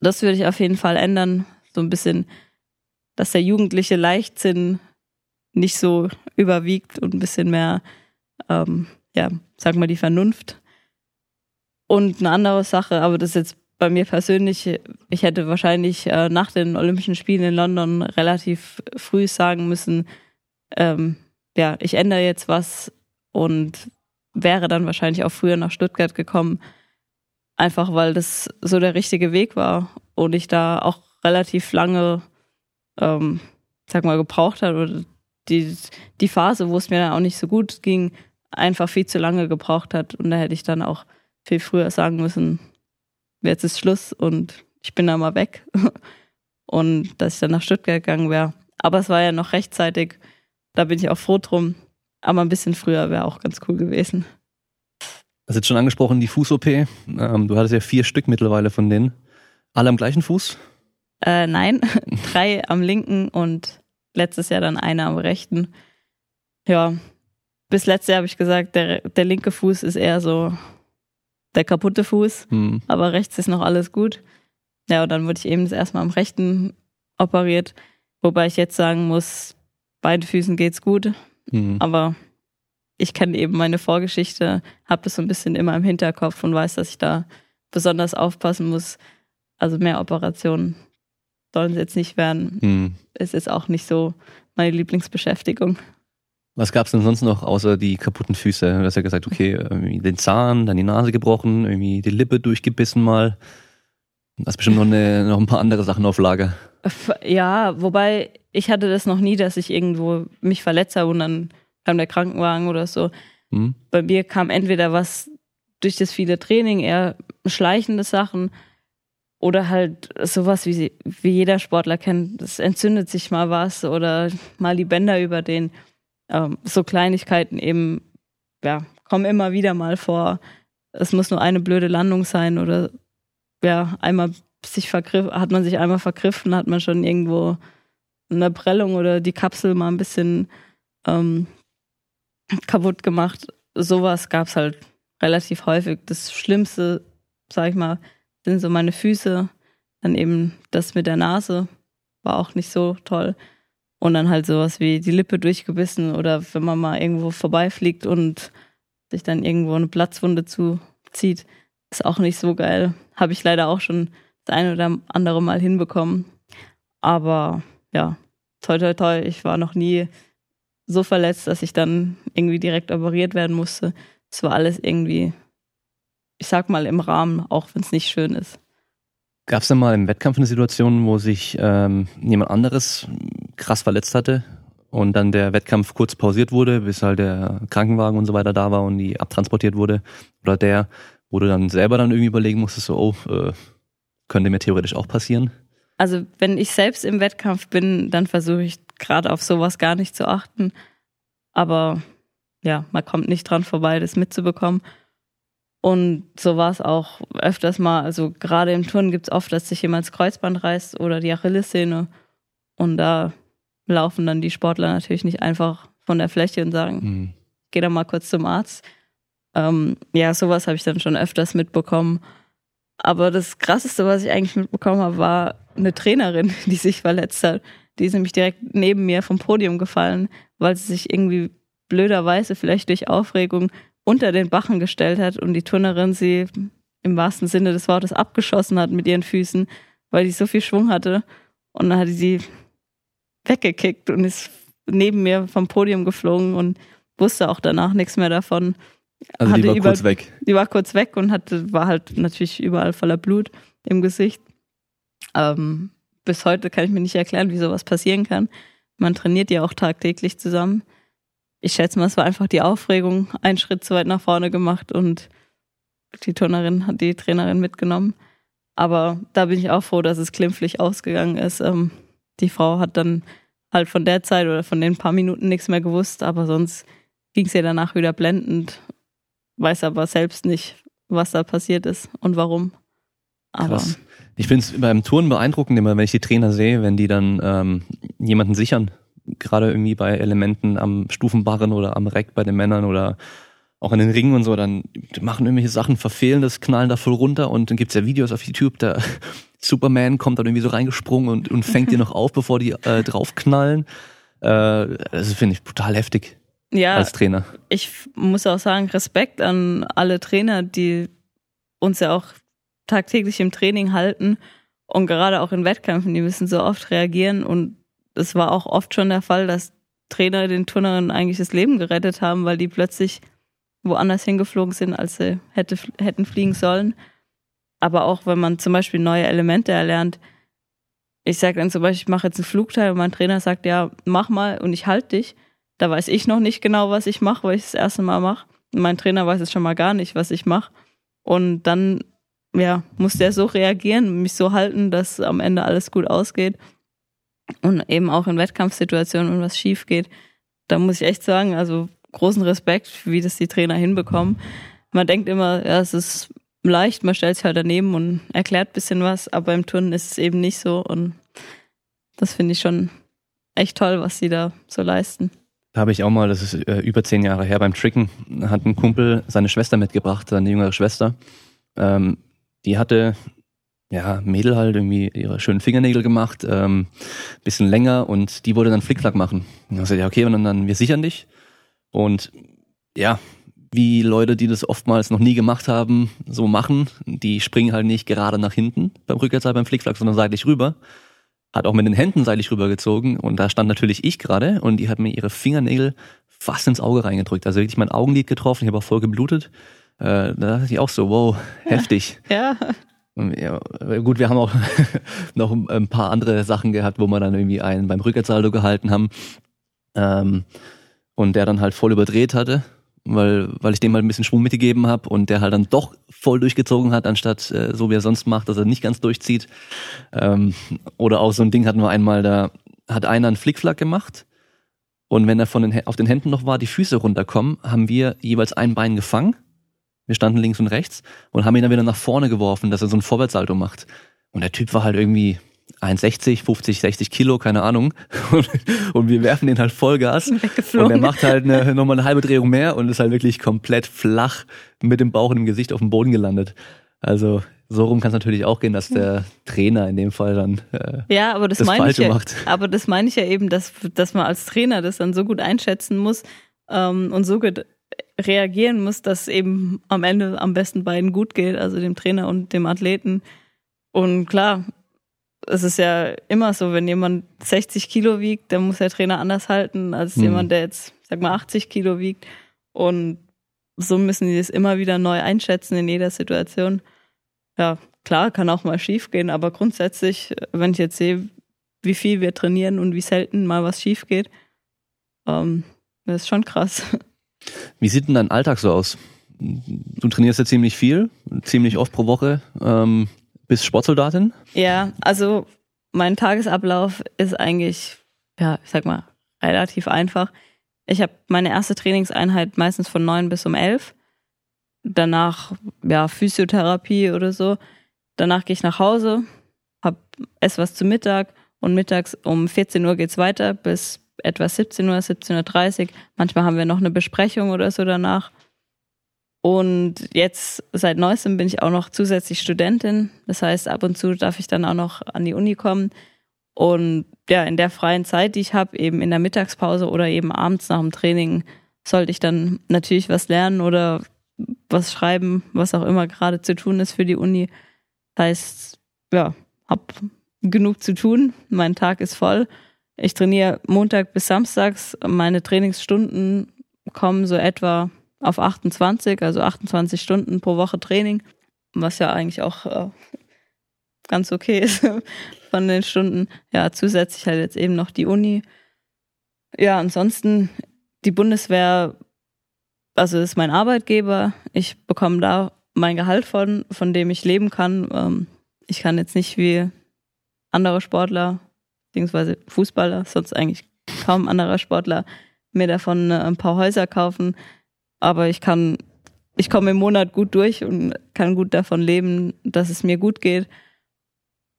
Das würde ich auf jeden Fall ändern. So ein bisschen, dass der jugendliche Leichtsinn nicht so überwiegt und ein bisschen mehr ähm, ja, sag mal, die Vernunft. Und eine andere Sache, aber das ist jetzt bei mir persönlich, ich hätte wahrscheinlich äh, nach den Olympischen Spielen in London relativ früh sagen müssen, ähm, ja, ich ändere jetzt was und wäre dann wahrscheinlich auch früher nach Stuttgart gekommen, einfach weil das so der richtige Weg war und ich da auch relativ lange ähm, sag mal, gebraucht hat oder die, die Phase, wo es mir dann auch nicht so gut ging, einfach viel zu lange gebraucht hat. Und da hätte ich dann auch viel früher sagen müssen, jetzt ist Schluss und ich bin da mal weg. [laughs] Und dass ich dann nach Stuttgart gegangen wäre. Aber es war ja noch rechtzeitig. Da bin ich auch froh drum. Aber ein bisschen früher wäre auch ganz cool gewesen. Du hast jetzt schon angesprochen, die Fuß-OP. Ähm, du hattest ja vier Stück mittlerweile von denen. Alle am gleichen Fuß? Äh, nein, [laughs] drei am linken und letztes Jahr dann einer am rechten. Ja, bis letztes Jahr habe ich gesagt, der, der linke Fuß ist eher so der kaputte Fuß, hm. aber rechts ist noch alles gut. Ja, und dann wurde ich eben das erste Mal am rechten operiert, wobei ich jetzt sagen muss, beiden Füßen geht's gut, hm. aber ich kenne eben meine Vorgeschichte, habe das so ein bisschen immer im Hinterkopf und weiß, dass ich da besonders aufpassen muss. Also mehr Operationen sollen es jetzt nicht werden. Hm. Es ist auch nicht so meine Lieblingsbeschäftigung. Was gab es denn sonst noch außer die kaputten Füße? Du hast ja gesagt, okay, den Zahn, dann die Nase gebrochen, irgendwie die Lippe durchgebissen mal. Du hast bestimmt noch, eine, noch ein paar andere Sachen auf Lager. Ja, wobei ich hatte das noch nie, dass ich irgendwo mich verletzt habe und dann kam der Krankenwagen oder so. Hm. Bei mir kam entweder was durch das viele Training, eher schleichende Sachen oder halt sowas, wie, wie jeder Sportler kennt. Es entzündet sich mal was oder mal die Bänder über den. Ähm, so Kleinigkeiten eben, ja, kommen immer wieder mal vor. Es muss nur eine blöde Landung sein oder ja, einmal sich vergriffen, hat man sich einmal vergriffen, hat man schon irgendwo eine Prellung oder die Kapsel mal ein bisschen ähm, kaputt gemacht. Sowas gab es halt relativ häufig. Das Schlimmste, sag ich mal, sind so meine Füße. Dann eben das mit der Nase war auch nicht so toll. Und dann halt sowas wie die Lippe durchgebissen oder wenn man mal irgendwo vorbeifliegt und sich dann irgendwo eine Platzwunde zuzieht, ist auch nicht so geil. Habe ich leider auch schon das eine oder andere Mal hinbekommen. Aber ja, toi toi toi, ich war noch nie so verletzt, dass ich dann irgendwie direkt operiert werden musste. Es war alles irgendwie, ich sag mal, im Rahmen, auch wenn es nicht schön ist. Gab es denn mal im Wettkampf eine Situation, wo sich ähm, jemand anderes krass verletzt hatte und dann der Wettkampf kurz pausiert wurde, bis halt der Krankenwagen und so weiter da war und die abtransportiert wurde? Oder der, wo du dann selber dann irgendwie überlegen musstest, so, oh, äh, könnte mir theoretisch auch passieren? Also wenn ich selbst im Wettkampf bin, dann versuche ich gerade auf sowas gar nicht zu achten. Aber ja, man kommt nicht dran vorbei, das mitzubekommen. Und so war es auch öfters mal. Also gerade im Turnen gibt es oft, dass sich jemand das Kreuzband reißt oder die Achillessehne. Und da laufen dann die Sportler natürlich nicht einfach von der Fläche und sagen, mhm. geh da mal kurz zum Arzt. Ähm, ja, sowas habe ich dann schon öfters mitbekommen. Aber das Krasseste, was ich eigentlich mitbekommen habe, war eine Trainerin, [laughs] die sich verletzt hat. Die ist nämlich direkt neben mir vom Podium gefallen, weil sie sich irgendwie blöderweise vielleicht durch Aufregung unter den Bachen gestellt hat und die Turnerin sie im wahrsten Sinne des Wortes abgeschossen hat mit ihren Füßen, weil sie so viel Schwung hatte. Und dann hat sie weggekickt und ist neben mir vom Podium geflogen und wusste auch danach nichts mehr davon. Also die war über, kurz weg. Die war kurz weg und hatte, war halt natürlich überall voller Blut im Gesicht. Ähm, bis heute kann ich mir nicht erklären, wie sowas passieren kann. Man trainiert ja auch tagtäglich zusammen. Ich schätze mal, es war einfach die Aufregung, einen Schritt zu weit nach vorne gemacht und die Turnerin hat die Trainerin mitgenommen. Aber da bin ich auch froh, dass es glimpflich ausgegangen ist. Ähm, die Frau hat dann halt von der Zeit oder von den paar Minuten nichts mehr gewusst, aber sonst ging es ihr danach wieder blendend. Weiß aber selbst nicht, was da passiert ist und warum. Aber Krass. Ich finde es beim Touren beeindruckend, immer wenn ich die Trainer sehe, wenn die dann ähm, jemanden sichern. Gerade irgendwie bei Elementen am Stufenbarren oder am Reck bei den Männern oder auch in den Ringen und so, dann machen irgendwelche Sachen, verfehlen das, knallen da voll runter und dann gibt's ja Videos auf YouTube, da [laughs] Superman kommt dann irgendwie so reingesprungen und, und fängt die noch auf, bevor die äh, draufknallen. Äh, das finde ich total heftig. Ja, als Trainer. Ich muss auch sagen, Respekt an alle Trainer, die uns ja auch tagtäglich im Training halten und gerade auch in Wettkämpfen, die müssen so oft reagieren und es war auch oft schon der Fall, dass Trainer den Turnerinnen eigentlich das Leben gerettet haben, weil die plötzlich woanders hingeflogen sind, als sie hätte, hätten fliegen sollen. Aber auch wenn man zum Beispiel neue Elemente erlernt, ich sage dann zum Beispiel, ich mache jetzt einen Flugteil und mein Trainer sagt, ja, mach mal und ich halte dich. Da weiß ich noch nicht genau, was ich mache, weil ich das erste Mal mache. Mein Trainer weiß jetzt schon mal gar nicht, was ich mache. Und dann, ja, muss der so reagieren, mich so halten, dass am Ende alles gut ausgeht. Und eben auch in Wettkampfsituationen, wenn was schief geht. Da muss ich echt sagen, also großen Respekt, wie das die Trainer hinbekommen. Man denkt immer, ja, es ist leicht, man stellt sich halt daneben und erklärt ein bisschen was, aber im Turnen ist es eben nicht so und das finde ich schon echt toll, was sie da so leisten. Da habe ich auch mal, das ist äh, über zehn Jahre her, beim Tricken, hat ein Kumpel seine Schwester mitgebracht, seine jüngere Schwester. Ähm, die hatte, ja, Mädel halt irgendwie ihre schönen Fingernägel gemacht, ähm, bisschen länger und die wollte dann Flickflack machen. Und ich gesagt, ja, okay, und dann, dann wir sichern dich. Und ja, wie Leute, die das oftmals noch nie gemacht haben, so machen. Die springen halt nicht gerade nach hinten beim Rückwärtsseil beim Flickflack, sondern seitlich rüber. Hat auch mit den Händen seitlich rübergezogen und da stand natürlich ich gerade und die hat mir ihre Fingernägel fast ins Auge reingedrückt. Also wirklich mein Augenlid getroffen, ich habe auch voll geblutet. Äh, da dachte ich auch so, wow, [laughs] heftig. Ja. Ja, gut, wir haben auch [laughs] noch ein paar andere Sachen gehabt, wo wir dann irgendwie einen beim Rückwärtssaldo gehalten haben ähm, und der dann halt voll überdreht hatte weil, weil ich dem mal ein bisschen Schwung mitgegeben habe und der halt dann doch voll durchgezogen hat, anstatt äh, so wie er sonst macht, dass er nicht ganz durchzieht. Ähm, oder auch so ein Ding hatten wir einmal, da hat einer einen Flickflack gemacht und wenn er von den, auf den Händen noch war, die Füße runterkommen, haben wir jeweils ein Bein gefangen. Wir standen links und rechts und haben ihn dann wieder nach vorne geworfen, dass er so ein Vorwärtssalto macht. Und der Typ war halt irgendwie 1,60, 50, 60 Kilo, keine Ahnung. [laughs] Und, und wir werfen den halt Vollgas. Und er macht halt eine, [laughs] nochmal eine halbe Drehung mehr und ist halt wirklich komplett flach mit dem Bauch und dem Gesicht auf dem Boden gelandet. Also so rum kann es natürlich auch gehen, dass der Trainer in dem Fall dann äh, ja, aber das, das meine ich ja, macht. Aber das meine ich ja eben, dass, dass man als Trainer das dann so gut einschätzen muss ähm, und so gut reagieren muss, dass eben am Ende am besten beiden gut geht, also dem Trainer und dem Athleten. Und klar, es ist ja immer so, wenn jemand 60 Kilo wiegt, dann muss der Trainer anders halten als mhm. jemand, der jetzt, sag mal, 80 Kilo wiegt. Und so müssen die das immer wieder neu einschätzen in jeder Situation. Ja, klar, kann auch mal schief gehen, aber grundsätzlich, wenn ich jetzt sehe, wie viel wir trainieren und wie selten mal was schief geht, ähm, das ist schon krass. Wie sieht denn dein Alltag so aus? Du trainierst ja ziemlich viel, ziemlich oft pro Woche. Ähm, bist Sportsoldatin? Ja, also mein Tagesablauf ist eigentlich, ja, ich sag mal, relativ einfach. Ich habe meine erste Trainingseinheit meistens von neun bis um elf. Danach, ja, Physiotherapie oder so. Danach gehe ich nach Hause, hab ess was zu Mittag und mittags um 14 Uhr geht's weiter bis etwa 17 Uhr, 17.30 Uhr. Manchmal haben wir noch eine Besprechung oder so danach. Und jetzt seit neuestem bin ich auch noch zusätzlich Studentin. Das heißt, ab und zu darf ich dann auch noch an die Uni kommen. Und ja, in der freien Zeit, die ich habe, eben in der Mittagspause oder eben abends nach dem Training, sollte ich dann natürlich was lernen oder was schreiben, was auch immer gerade zu tun ist für die Uni. Das heißt, ja, hab genug zu tun. Mein Tag ist voll. Ich trainiere Montag bis Samstags. Meine Trainingsstunden kommen so etwa auf 28, also 28 Stunden pro Woche Training, was ja eigentlich auch äh, ganz okay [laughs] ist von den Stunden. Ja, zusätzlich halt jetzt eben noch die Uni. Ja, ansonsten die Bundeswehr, also ist mein Arbeitgeber. Ich bekomme da mein Gehalt von, von dem ich leben kann. Ähm, ich kann jetzt nicht wie andere Sportler, beziehungsweise Fußballer, sonst eigentlich kaum anderer Sportler, mir davon äh, ein paar Häuser kaufen aber ich kann, ich komme im Monat gut durch und kann gut davon leben, dass es mir gut geht.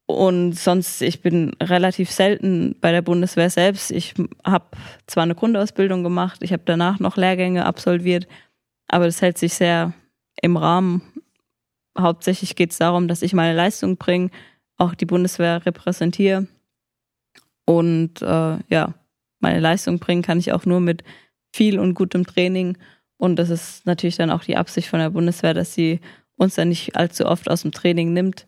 Und sonst, ich bin relativ selten bei der Bundeswehr selbst. Ich habe zwar eine Grundausbildung gemacht, ich habe danach noch Lehrgänge absolviert, aber das hält sich sehr im Rahmen. Hauptsächlich geht es darum, dass ich meine Leistung bringe, auch die Bundeswehr repräsentiere. Und äh, ja, meine Leistung bringen kann ich auch nur mit viel und gutem Training und das ist natürlich dann auch die Absicht von der Bundeswehr, dass sie uns dann nicht allzu oft aus dem Training nimmt.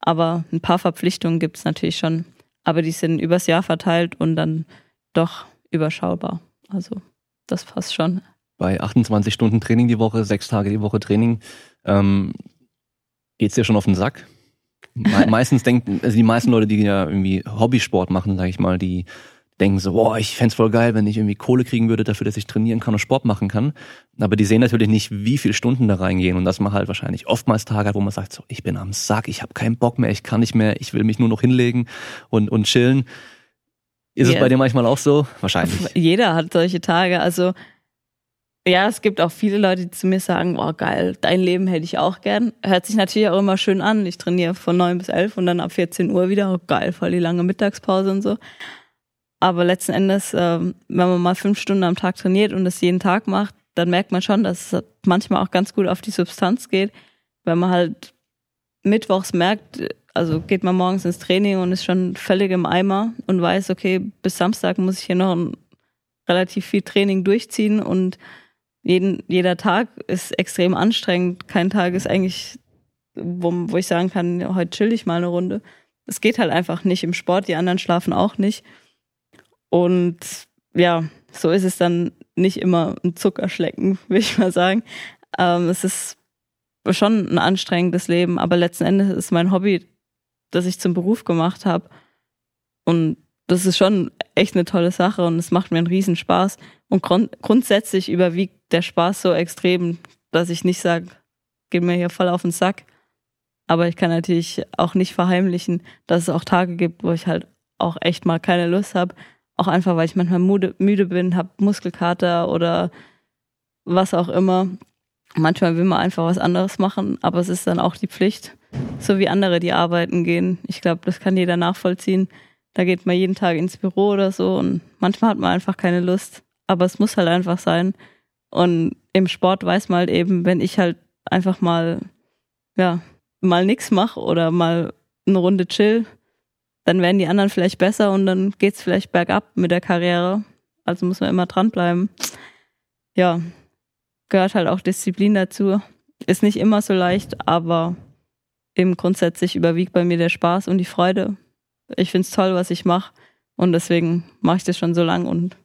Aber ein paar Verpflichtungen gibt es natürlich schon. Aber die sind übers Jahr verteilt und dann doch überschaubar. Also das passt schon. Bei 28 Stunden Training die Woche, sechs Tage die Woche Training, ähm, geht's dir schon auf den Sack? meistens denken, also die meisten Leute, die ja irgendwie Hobbysport machen, sage ich mal, die denken so, boah, ich fände voll geil, wenn ich irgendwie Kohle kriegen würde dafür, dass ich trainieren kann und Sport machen kann. Aber die sehen natürlich nicht, wie viele Stunden da reingehen und dass man halt wahrscheinlich oftmals Tage hat, wo man sagt, so, ich bin am Sack, ich habe keinen Bock mehr, ich kann nicht mehr, ich will mich nur noch hinlegen und, und chillen. Ist yeah. es bei dir manchmal auch so? Wahrscheinlich. [laughs] Jeder hat solche Tage. Also ja, es gibt auch viele Leute, die zu mir sagen, oh geil, dein Leben hätte ich auch gern. Hört sich natürlich auch immer schön an. Ich trainiere von neun bis elf und dann ab 14 Uhr wieder. Oh geil, voll die lange Mittagspause und so. Aber letzten Endes, ähm, wenn man mal fünf Stunden am Tag trainiert und das jeden Tag macht, dann merkt man schon, dass es manchmal auch ganz gut auf die Substanz geht. Wenn man halt mittwochs merkt, also geht man morgens ins Training und ist schon völlig im Eimer und weiß, okay, bis Samstag muss ich hier noch ein relativ viel Training durchziehen und jeden, jeder Tag ist extrem anstrengend. Kein Tag ist eigentlich, wo, wo ich sagen kann, heute chill ich mal eine Runde. Es geht halt einfach nicht im Sport, die anderen schlafen auch nicht. Und ja, so ist es dann nicht immer ein Zuckerschlecken, [laughs] würde ich mal sagen. Ähm, es ist schon ein anstrengendes Leben, aber letzten Endes ist mein Hobby, das ich zum Beruf gemacht habe. Und das ist schon echt eine tolle Sache und es macht mir einen riesen Spaß. Und grund grundsätzlich überwiegt der Spaß so extrem, dass ich nicht sage, geht mir hier voll auf den Sack. Aber ich kann natürlich auch nicht verheimlichen, dass es auch Tage gibt, wo ich halt auch echt mal keine Lust habe. Auch einfach, weil ich manchmal müde, müde bin, habe Muskelkater oder was auch immer. Manchmal will man einfach was anderes machen, aber es ist dann auch die Pflicht. So wie andere, die arbeiten gehen. Ich glaube, das kann jeder nachvollziehen. Da geht man jeden Tag ins Büro oder so und manchmal hat man einfach keine Lust. Aber es muss halt einfach sein. Und im Sport weiß man halt eben, wenn ich halt einfach mal, ja, mal nix mache oder mal eine Runde chill, dann werden die anderen vielleicht besser und dann geht's vielleicht bergab mit der Karriere. Also muss man immer dranbleiben. Ja, gehört halt auch Disziplin dazu. Ist nicht immer so leicht, aber eben grundsätzlich überwiegt bei mir der Spaß und die Freude. Ich find's toll, was ich mache und deswegen mache ich das schon so lang und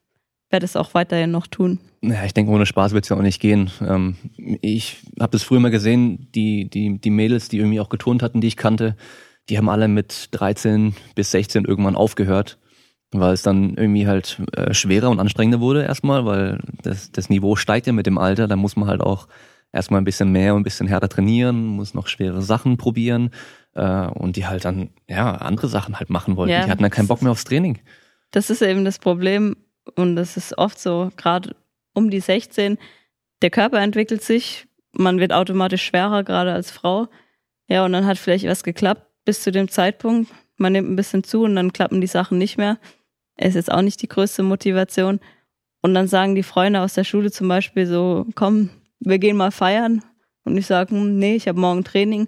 werde es auch weiterhin noch tun. Ja, ich denke, ohne Spaß wird es ja auch nicht gehen. Ähm, ich habe das früher mal gesehen, die, die, die Mädels, die irgendwie auch geturnt hatten, die ich kannte, die haben alle mit 13 bis 16 irgendwann aufgehört, weil es dann irgendwie halt äh, schwerer und anstrengender wurde erstmal, weil das, das Niveau steigt ja mit dem Alter, da muss man halt auch erstmal ein bisschen mehr und ein bisschen härter trainieren, muss noch schwere Sachen probieren äh, und die halt dann ja andere Sachen halt machen wollten. Ja, die hatten dann keinen Bock mehr aufs Training. Das ist eben das Problem und das ist oft so, gerade um die 16, der Körper entwickelt sich, man wird automatisch schwerer, gerade als Frau. Ja, und dann hat vielleicht was geklappt bis zu dem Zeitpunkt. Man nimmt ein bisschen zu und dann klappen die Sachen nicht mehr. Ist jetzt auch nicht die größte Motivation. Und dann sagen die Freunde aus der Schule zum Beispiel so, komm, wir gehen mal feiern. Und ich sage, hm, nee, ich habe morgen Training.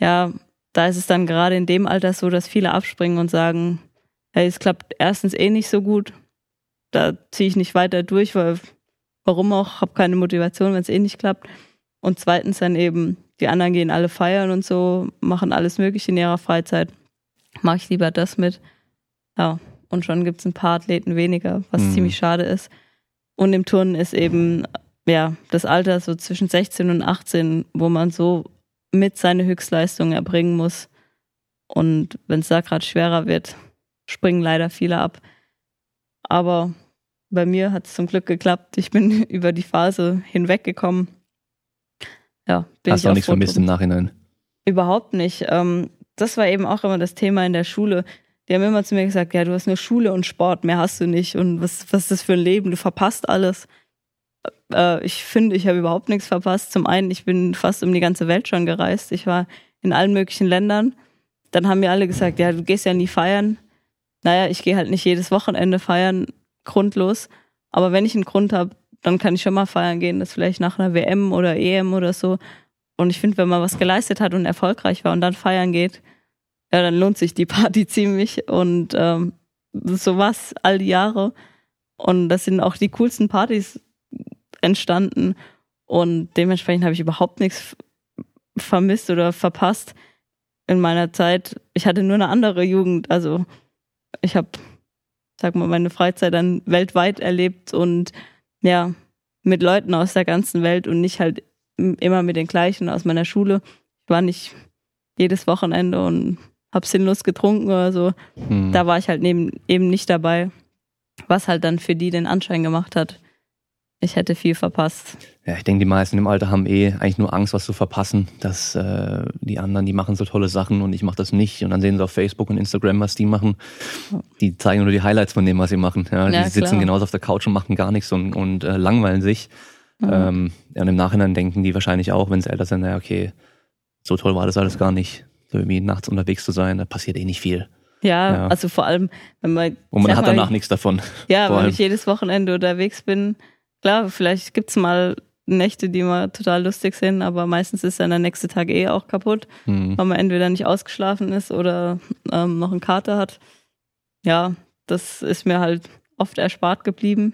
Ja, da ist es dann gerade in dem Alter so, dass viele abspringen und sagen, hey, es klappt erstens eh nicht so gut. Da ziehe ich nicht weiter durch, weil warum auch, habe keine Motivation, wenn es eh nicht klappt. Und zweitens dann eben, die anderen gehen alle feiern und so, machen alles Mögliche in ihrer Freizeit. Mache ich lieber das mit. Ja, und schon gibt es ein paar Athleten weniger, was mhm. ziemlich schade ist. Und im Turnen ist eben, ja, das Alter so zwischen 16 und 18, wo man so mit seine Höchstleistung erbringen muss. Und wenn es da gerade schwerer wird, springen leider viele ab. Aber bei mir hat es zum Glück geklappt. Ich bin [laughs] über die Phase hinweggekommen ja, bin Hast du auch nichts vermisst im Nachhinein? Überhaupt nicht. Ähm, das war eben auch immer das Thema in der Schule. Die haben immer zu mir gesagt, ja, du hast nur Schule und Sport, mehr hast du nicht. Und was, was ist das für ein Leben? Du verpasst alles. Äh, ich finde, ich habe überhaupt nichts verpasst. Zum einen, ich bin fast um die ganze Welt schon gereist. Ich war in allen möglichen Ländern. Dann haben mir alle gesagt, ja, du gehst ja nie feiern. Naja, ich gehe halt nicht jedes Wochenende feiern, grundlos. Aber wenn ich einen Grund habe, dann kann ich schon mal feiern gehen, das vielleicht nach einer WM oder EM oder so. Und ich finde, wenn man was geleistet hat und erfolgreich war und dann feiern geht, ja, dann lohnt sich die Party [laughs] ziemlich. Und ähm, so was all die Jahre. Und das sind auch die coolsten Partys entstanden. Und dementsprechend habe ich überhaupt nichts vermisst oder verpasst in meiner Zeit. Ich hatte nur eine andere Jugend. Also ich habe, sag mal, meine Freizeit dann weltweit erlebt und ja, mit Leuten aus der ganzen Welt und nicht halt immer mit den gleichen aus meiner Schule. Ich war nicht jedes Wochenende und hab sinnlos getrunken oder so. Hm. Da war ich halt neben, eben nicht dabei, was halt dann für die den Anschein gemacht hat, ich hätte viel verpasst. Ja, ich denke, die meisten im Alter haben eh eigentlich nur Angst, was zu verpassen, dass äh, die anderen, die machen so tolle Sachen und ich mache das nicht. Und dann sehen sie auf Facebook und Instagram, was die machen. Die zeigen nur die Highlights von dem, was sie machen. Ja, Ja, die sitzen klar. genauso auf der Couch und machen gar nichts und, und äh, langweilen sich. Ja. Ähm, ja, und im Nachhinein denken die wahrscheinlich auch, wenn sie älter sind, naja, okay, so toll war das alles gar nicht. So irgendwie nachts unterwegs zu sein, da passiert eh nicht viel. Ja, Ja. also vor allem, wenn man. Und man hat danach nichts davon. Ja, wenn ich jedes Wochenende unterwegs bin, klar, vielleicht gibt's mal Nächte, die mal total lustig sind, aber meistens ist dann der nächste Tag eh auch kaputt, Hm. weil man entweder nicht ausgeschlafen ist oder ähm, noch einen Kater hat. Ja, das ist mir halt oft erspart geblieben.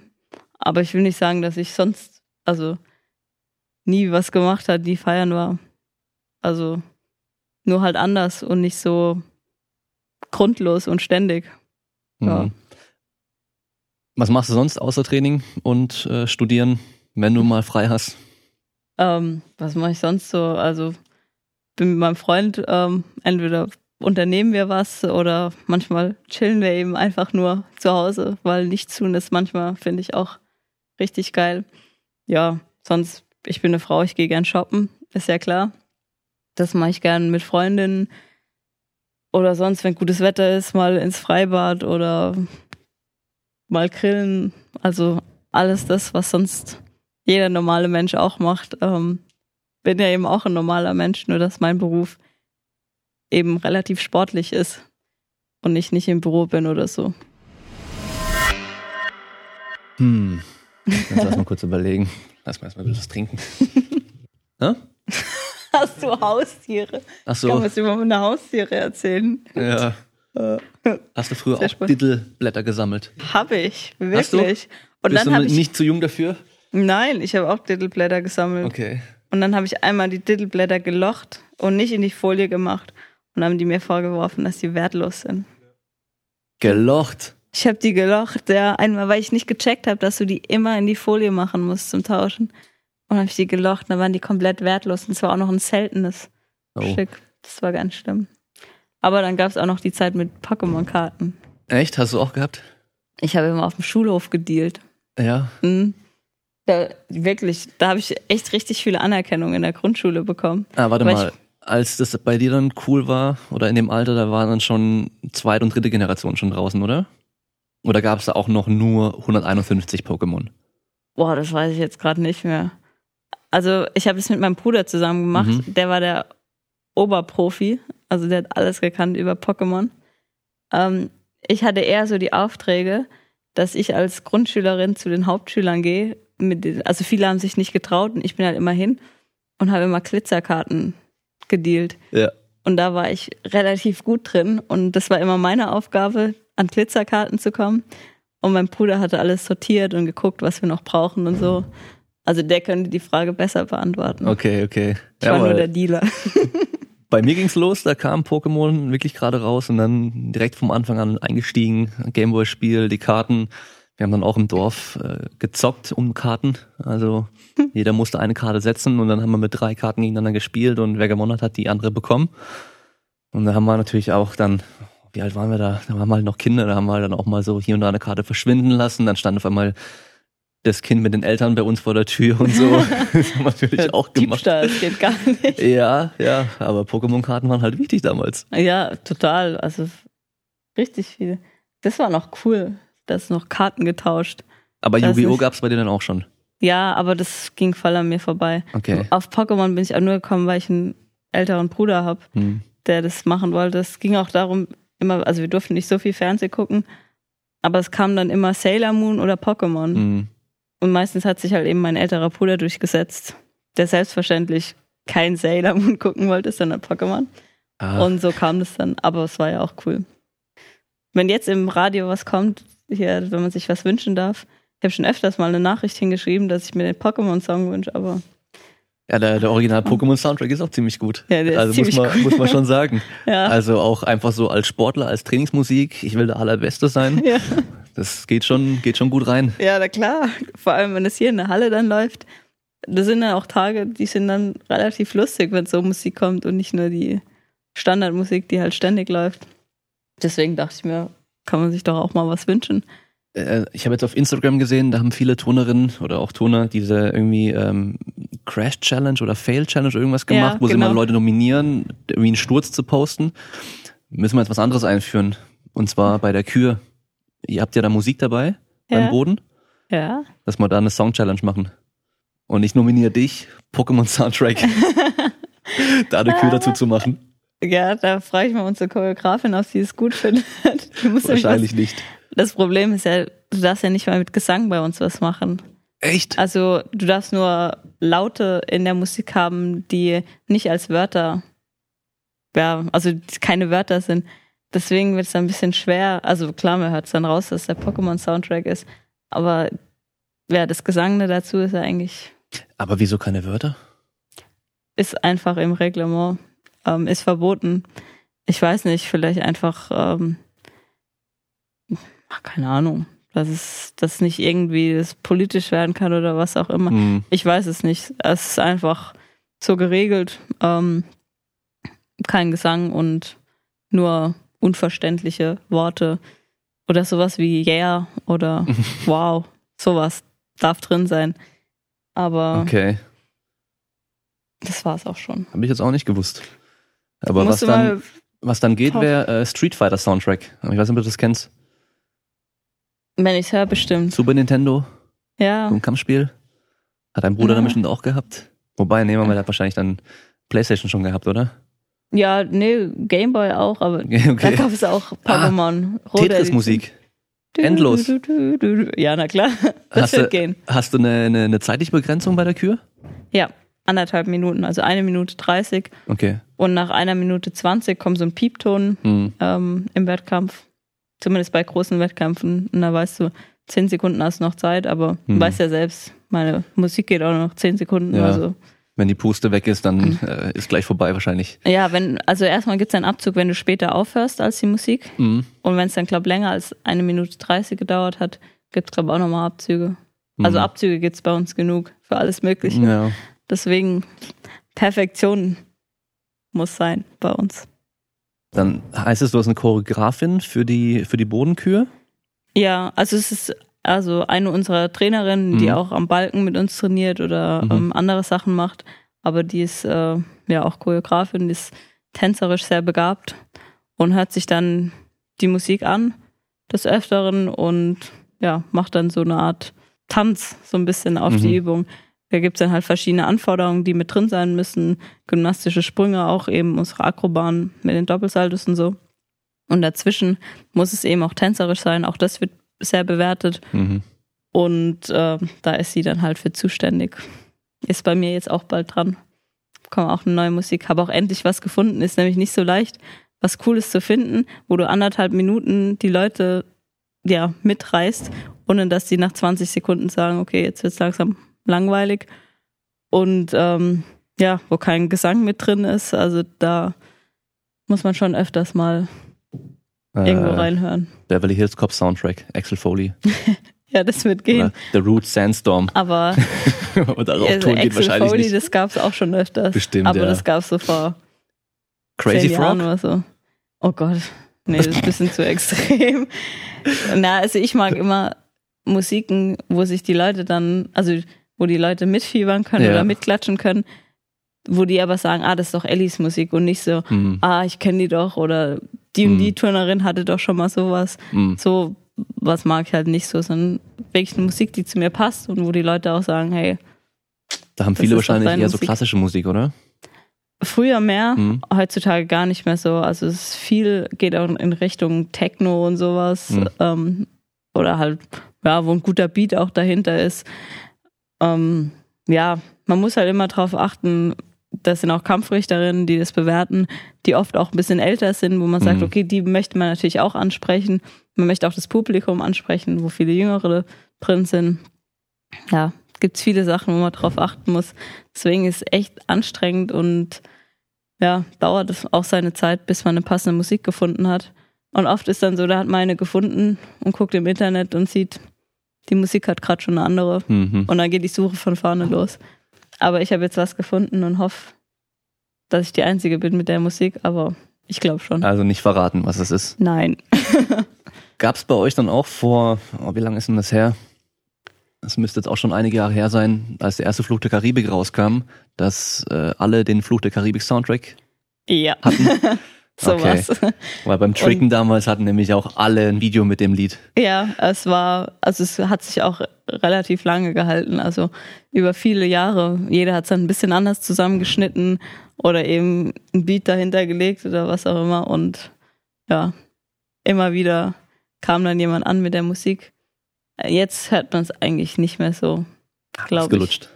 Aber ich will nicht sagen, dass ich sonst, also nie was gemacht hat, die feiern war. Also nur halt anders und nicht so grundlos und ständig. Ja. Was machst du sonst außer Training und äh, Studieren, wenn du mal frei hast? Ähm, was mache ich sonst so? Also bin mit meinem Freund ähm, entweder unternehmen wir was oder manchmal chillen wir eben einfach nur zu Hause, weil nichts tun ist manchmal, finde ich, auch richtig geil. Ja, sonst, ich bin eine Frau, ich gehe gern shoppen, ist ja klar. Das mache ich gern mit Freundinnen oder sonst, wenn gutes Wetter ist, mal ins Freibad oder mal grillen. Also alles das, was sonst jeder normale Mensch auch macht. Ähm, bin ja eben auch ein normaler Mensch, nur dass mein Beruf eben relativ sportlich ist und ich nicht im Büro bin oder so. Hm. Jetzt lass mal kurz überlegen. Lass mal erstmal was trinken. [laughs] Hä? Hast du Haustiere? Ach Ich kann so. was über meine Haustiere erzählen. Ja. Äh, Hast du früher Sehr auch spannend. Dittelblätter gesammelt? Habe ich, wirklich. Und Bist dann du ich. nicht zu jung dafür? Nein, ich habe auch Dittelblätter gesammelt. Okay. Und dann habe ich einmal die Dittelblätter gelocht und nicht in die Folie gemacht. Und haben die mir vorgeworfen, dass die wertlos sind. Gelocht. Ich habe die gelocht, ja, einmal, weil ich nicht gecheckt habe, dass du die immer in die Folie machen musst zum Tauschen. Und habe ich die gelocht, dann waren die komplett wertlos. Und es war auch noch ein seltenes Oh. Stück. Das war ganz schlimm. Aber dann gab es auch noch die Zeit mit Pokémon-Karten. Echt? Hast du auch gehabt? Ich habe immer auf dem Schulhof gedealt. Ja. Mhm. Da, wirklich, da habe ich echt richtig viele Anerkennung in der Grundschule bekommen. Ah, warte Weil mal. Als das bei dir dann cool war, oder in dem Alter, da waren dann schon zweite und dritte Generation schon draußen, oder? Oder gab es da auch noch nur 151 Pokémon? Boah, das weiß ich jetzt gerade nicht mehr. Also ich habe es mit meinem Bruder zusammen gemacht. Mhm. Der war der Oberprofi, also der hat alles gekannt über Pokémon. Ähm, ich hatte eher so die Aufträge, dass ich als Grundschülerin zu den Hauptschülern gehe. Mit also viele haben sich nicht getraut und ich bin halt immer hin und habe immer Glitzerkarten gedealt. Ja. Und da war ich relativ gut drin und das war immer meine Aufgabe, an Glitzerkarten zu kommen. Und mein Bruder hatte alles sortiert und geguckt, was wir noch brauchen und so. Also der könnte die Frage besser beantworten. Okay, okay. Ich war nur der Dealer. [laughs] Bei mir ging's los, da kam Pokémon wirklich gerade raus und dann direkt vom Anfang an eingestiegen, Gameboy-Spiel, die Karten. Wir haben dann auch im Dorf äh, gezockt um Karten. Also jeder musste eine Karte setzen und dann haben wir mit drei Karten gegeneinander gespielt und wer gewonnen hat, hat die andere bekommen. Und da haben wir natürlich auch dann, wie alt waren wir da? Da waren wir halt noch Kinder, da haben wir dann auch mal so hier und da eine Karte verschwinden lassen. Dann stand auf einmal das Kind mit den Eltern bei uns vor der Tür und so. [laughs] das haben wir natürlich auch gemacht. Diebstahl, das geht gar nicht. Ja, ja, aber Pokémon-Karten waren halt wichtig damals. Ja, total. Also richtig viel. Das war noch cool. Da ist noch Karten getauscht. Aber Yu-Gi-Oh! nicht. gab's bei dir dann auch schon. Ja, aber das ging voll an mir vorbei. Okay. Auf Pokémon bin ich auch nur gekommen, weil ich einen älteren Bruder habe. Hm. der das machen wollte. Es ging auch darum, immer, also wir durften nicht so viel Fernsehen gucken, aber es kam dann immer Sailor Moon oder Pokémon. Hm. Und meistens hat sich halt eben mein älterer Bruder durchgesetzt, der selbstverständlich kein Sailor Moon gucken wollte, sondern Pokémon. Ah, Und so kam das dann, aber es war ja auch cool. Wenn jetzt im Radio was kommt, hier, wenn man sich was wünschen darf, ich habe schon öfters mal eine Nachricht hingeschrieben, dass ich mir den Pokémon-Song wünsche, aber ja, der, der original Pokémon-Soundtrack ist auch ziemlich gut. Ja, der ist also muss ziemlich man, gut. muss man schon sagen. [laughs] ja. Also auch einfach so als Sportler, als Trainingsmusik, ich will der Allerbeste sein. ja. Das geht schon, geht schon gut rein. Ja, na klar. Vor allem, wenn es hier in der Halle dann läuft. Das sind dann auch Tage, die sind dann relativ lustig, wenn so Musik kommt und nicht nur die Standardmusik, die halt ständig läuft. Deswegen dachte ich mir, kann man sich doch auch mal was wünschen. Äh, ich habe jetzt auf Instagram gesehen, da haben viele Turnerinnen oder auch Turner diese irgendwie ähm, Crash Challenge oder Fail Challenge irgendwas gemacht, Ja, wo sie genau. mal Leute nominieren, irgendwie einen Sturz zu posten. Müssen wir jetzt was anderes einführen. Und zwar bei der Kür. Ihr habt ja da Musik dabei Ja. beim Boden, Ja. dass wir da eine Song Challenge machen. Und ich nominiere dich, Pokémon Soundtrack, [laughs] da eine Kür dazu zu machen. Ja, da frage ich mal unsere Choreografin, ob sie es gut findet. [laughs] Wahrscheinlich nicht. Was, das Problem ist ja, du darfst ja nicht mal mit Gesang bei uns was machen. Echt? Also du darfst nur Laute in der Musik haben, die nicht als Wörter, ja, also keine Wörter sind. Deswegen wird es ein bisschen schwer. Also klar, man hört es dann raus, dass der Pokémon-Soundtrack ist. Aber ja, das Gesangene dazu ist ja eigentlich, Aber wieso keine Wörter? ist einfach im Reglement, ähm, ist verboten. Ich weiß nicht, vielleicht einfach, ähm, ach, keine Ahnung, dass es, dass nicht irgendwie das politisch werden kann oder was auch immer. Hm. Ich weiß es nicht. Es ist einfach so geregelt. Ähm, kein Gesang und nur unverständliche Worte oder sowas wie yeah oder [laughs] wow. Sowas darf drin sein. Aber Okay, das war es auch schon. habe ich jetzt auch nicht gewusst. Aber was dann, was dann geht, wäre äh, Street Fighter Soundtrack. Ich weiß nicht, ob du das kennst. wenn ich es höre, bestimmt. Super Nintendo, Ja. so ein Kampfspiel. Hat dein Bruder Ja. dann bestimmt auch gehabt. Wobei, nehmen wir mal, der hat wahrscheinlich dann Playstation schon gehabt, oder? Ja, nee, Gameboy auch, aber [laughs] Okay, da gab es auch Pokémon. Rote Tetris-Musik. Endlos. Ja, na klar. [laughs] Das Hast wird du- gehen. Hast du eine, eine, eine zeitliche Begrenzung bei der Kür? Ja, anderthalb Minuten, also eine Minute 30. Okay. Und nach einer Minute 20 kommt so ein Piepton Hm. ähm, im Wettkampf. Zumindest bei großen Wettkämpfen. Und da weißt du, zehn Sekunden hast du noch Zeit, aber Mhm. du weißt ja selbst, meine Musik geht auch noch zehn Sekunden Ja. oder so. Wenn die Puste weg ist, dann Mhm. äh, ist gleich vorbei wahrscheinlich. Ja, wenn, also erstmal gibt es einen Abzug, wenn du später aufhörst als die Musik. Mhm. Und wenn es dann, glaube länger als eine Minute 30 gedauert hat, gibt es, glaube auch nochmal Abzüge. Also Mhm. Abzüge gibt es bei uns genug für alles Mögliche. Ja. Deswegen, Perfektion muss sein bei uns. Dann heißt es, du hast eine Choreografin für die, für die Bodenkür. Ja, also es ist also eine unserer Trainerinnen, die Mhm. auch am Balken mit uns trainiert oder Mhm. ähm, andere Sachen macht. Aber die ist äh, ja auch Choreografin, die ist tänzerisch sehr begabt und hört sich dann die Musik an des Öfteren und ja, macht dann so eine Art Tanz so ein bisschen auf Mhm. die Übung. Da gibt's dann halt verschiedene Anforderungen, die mit drin sein müssen. Gymnastische Sprünge auch eben, unsere Akrobahn mit den Doppelsaltos und so. Und dazwischen muss es eben auch tänzerisch sein. Auch das wird sehr bewertet. Mhm. Und äh, da ist sie dann halt für zuständig. Ist bei mir jetzt auch bald dran. Kommt auch eine neue Musik. Habe auch endlich was gefunden. Ist nämlich nicht so leicht, was Cooles zu finden, wo du anderthalb Minuten die Leute ja mitreißt, ohne dass die nach 20 Sekunden sagen, okay, jetzt wird's langsam langweilig. Und ähm, ja, wo kein Gesang mit drin ist. Also da muss man schon öfters mal irgendwo Äh, reinhören. Beverly Hills Cop Soundtrack, Axel Foley. [laughs] Ja, das wird gehen. Oder The Root Sandstorm. Aber [laughs] Und darauf also Ton geht Axel wahrscheinlich Foley, nicht. das gab's auch schon öfters. Bestimmt, Aber ja. das gab's so vor Crazy zehn Jahren Frog? oder so. Oh Gott. Nee, das ist ein bisschen zu extrem. [laughs] Na, also ich mag immer Musiken, wo sich die Leute dann, also wo die Leute mitfiebern können Ja. oder mitklatschen können, wo die aber sagen, ah, das ist doch Ellis Musik und nicht so, Mhm. ah, ich kenne die doch oder die und Mhm. die Turnerin hatte doch schon mal sowas. Mhm. So was mag ich halt nicht so, sondern wirklich eine Musik, die zu mir passt und wo die Leute auch sagen, hey, Da haben viele wahrscheinlich eher so Musik. klassische Musik, oder? früher mehr, Mhm. heutzutage gar nicht mehr so. Also es ist viel, geht auch in Richtung Techno und sowas. Mhm. Ähm, oder halt, ja, wo ein guter Beat auch dahinter ist. Ähm, ja, man muss halt immer drauf achten, das sind auch Kampfrichterinnen, die das bewerten, die oft auch ein bisschen älter sind, wo man sagt, Mhm. okay, die möchte man natürlich auch ansprechen. Man möchte auch das Publikum ansprechen, wo viele Jüngere drin sind. Ja, gibt's viele Sachen, wo man drauf achten muss. Deswegen ist es echt anstrengend und ja, dauert es auch seine Zeit, bis man eine passende Musik gefunden hat. Und oft ist dann so, da hat man eine gefunden und guckt im Internet und sieht, die Musik hat gerade schon eine andere. Mhm. Und dann geht die Suche von vorne los. Aber ich habe jetzt was gefunden und hoffe, dass ich die Einzige bin mit der Musik, aber ich glaube schon. Also nicht verraten, was es ist. Nein. [laughs] Gab es bei euch dann auch vor, oh, wie lange ist denn das her? Das müsste jetzt auch schon einige Jahre her sein, als der erste Fluch der Karibik rauskam, dass äh, alle den Fluch der Karibik Soundtrack Ja. hatten. [laughs] Sowas. Weil beim Tricken damals hatten nämlich auch alle ein Video mit dem Lied. Ja, es war, also es hat sich auch relativ lange gehalten, also über viele Jahre. Jeder hat es dann ein bisschen anders zusammengeschnitten oder eben ein Beat dahinter gelegt oder was auch immer und ja, immer wieder kam dann jemand an mit der Musik. Jetzt hört man es eigentlich nicht mehr so, glaube ich. Ausgelutscht.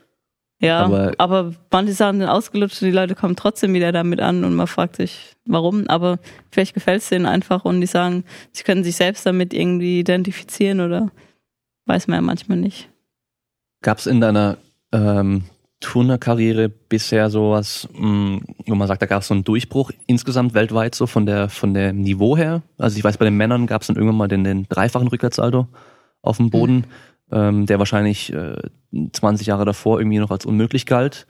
Ja, Aber- aber, manche Sachen sind ausgelutscht und die Leute kommen trotzdem wieder damit an und man fragt sich, warum. Aber vielleicht gefällt es denen einfach und die sagen, sie können sich selbst damit irgendwie identifizieren oder weiß man ja manchmal nicht. Gab es in deiner ähm, Turnerkarriere bisher sowas, mh, wo man sagt, da gab es so einen Durchbruch insgesamt weltweit so von der von dem Niveau her? Also ich weiß, bei den Männern gab es dann irgendwann mal den, den dreifachen Rückwärtsalto auf dem Boden, ähm, der wahrscheinlich äh, 20 Jahre davor irgendwie noch als unmöglich galt.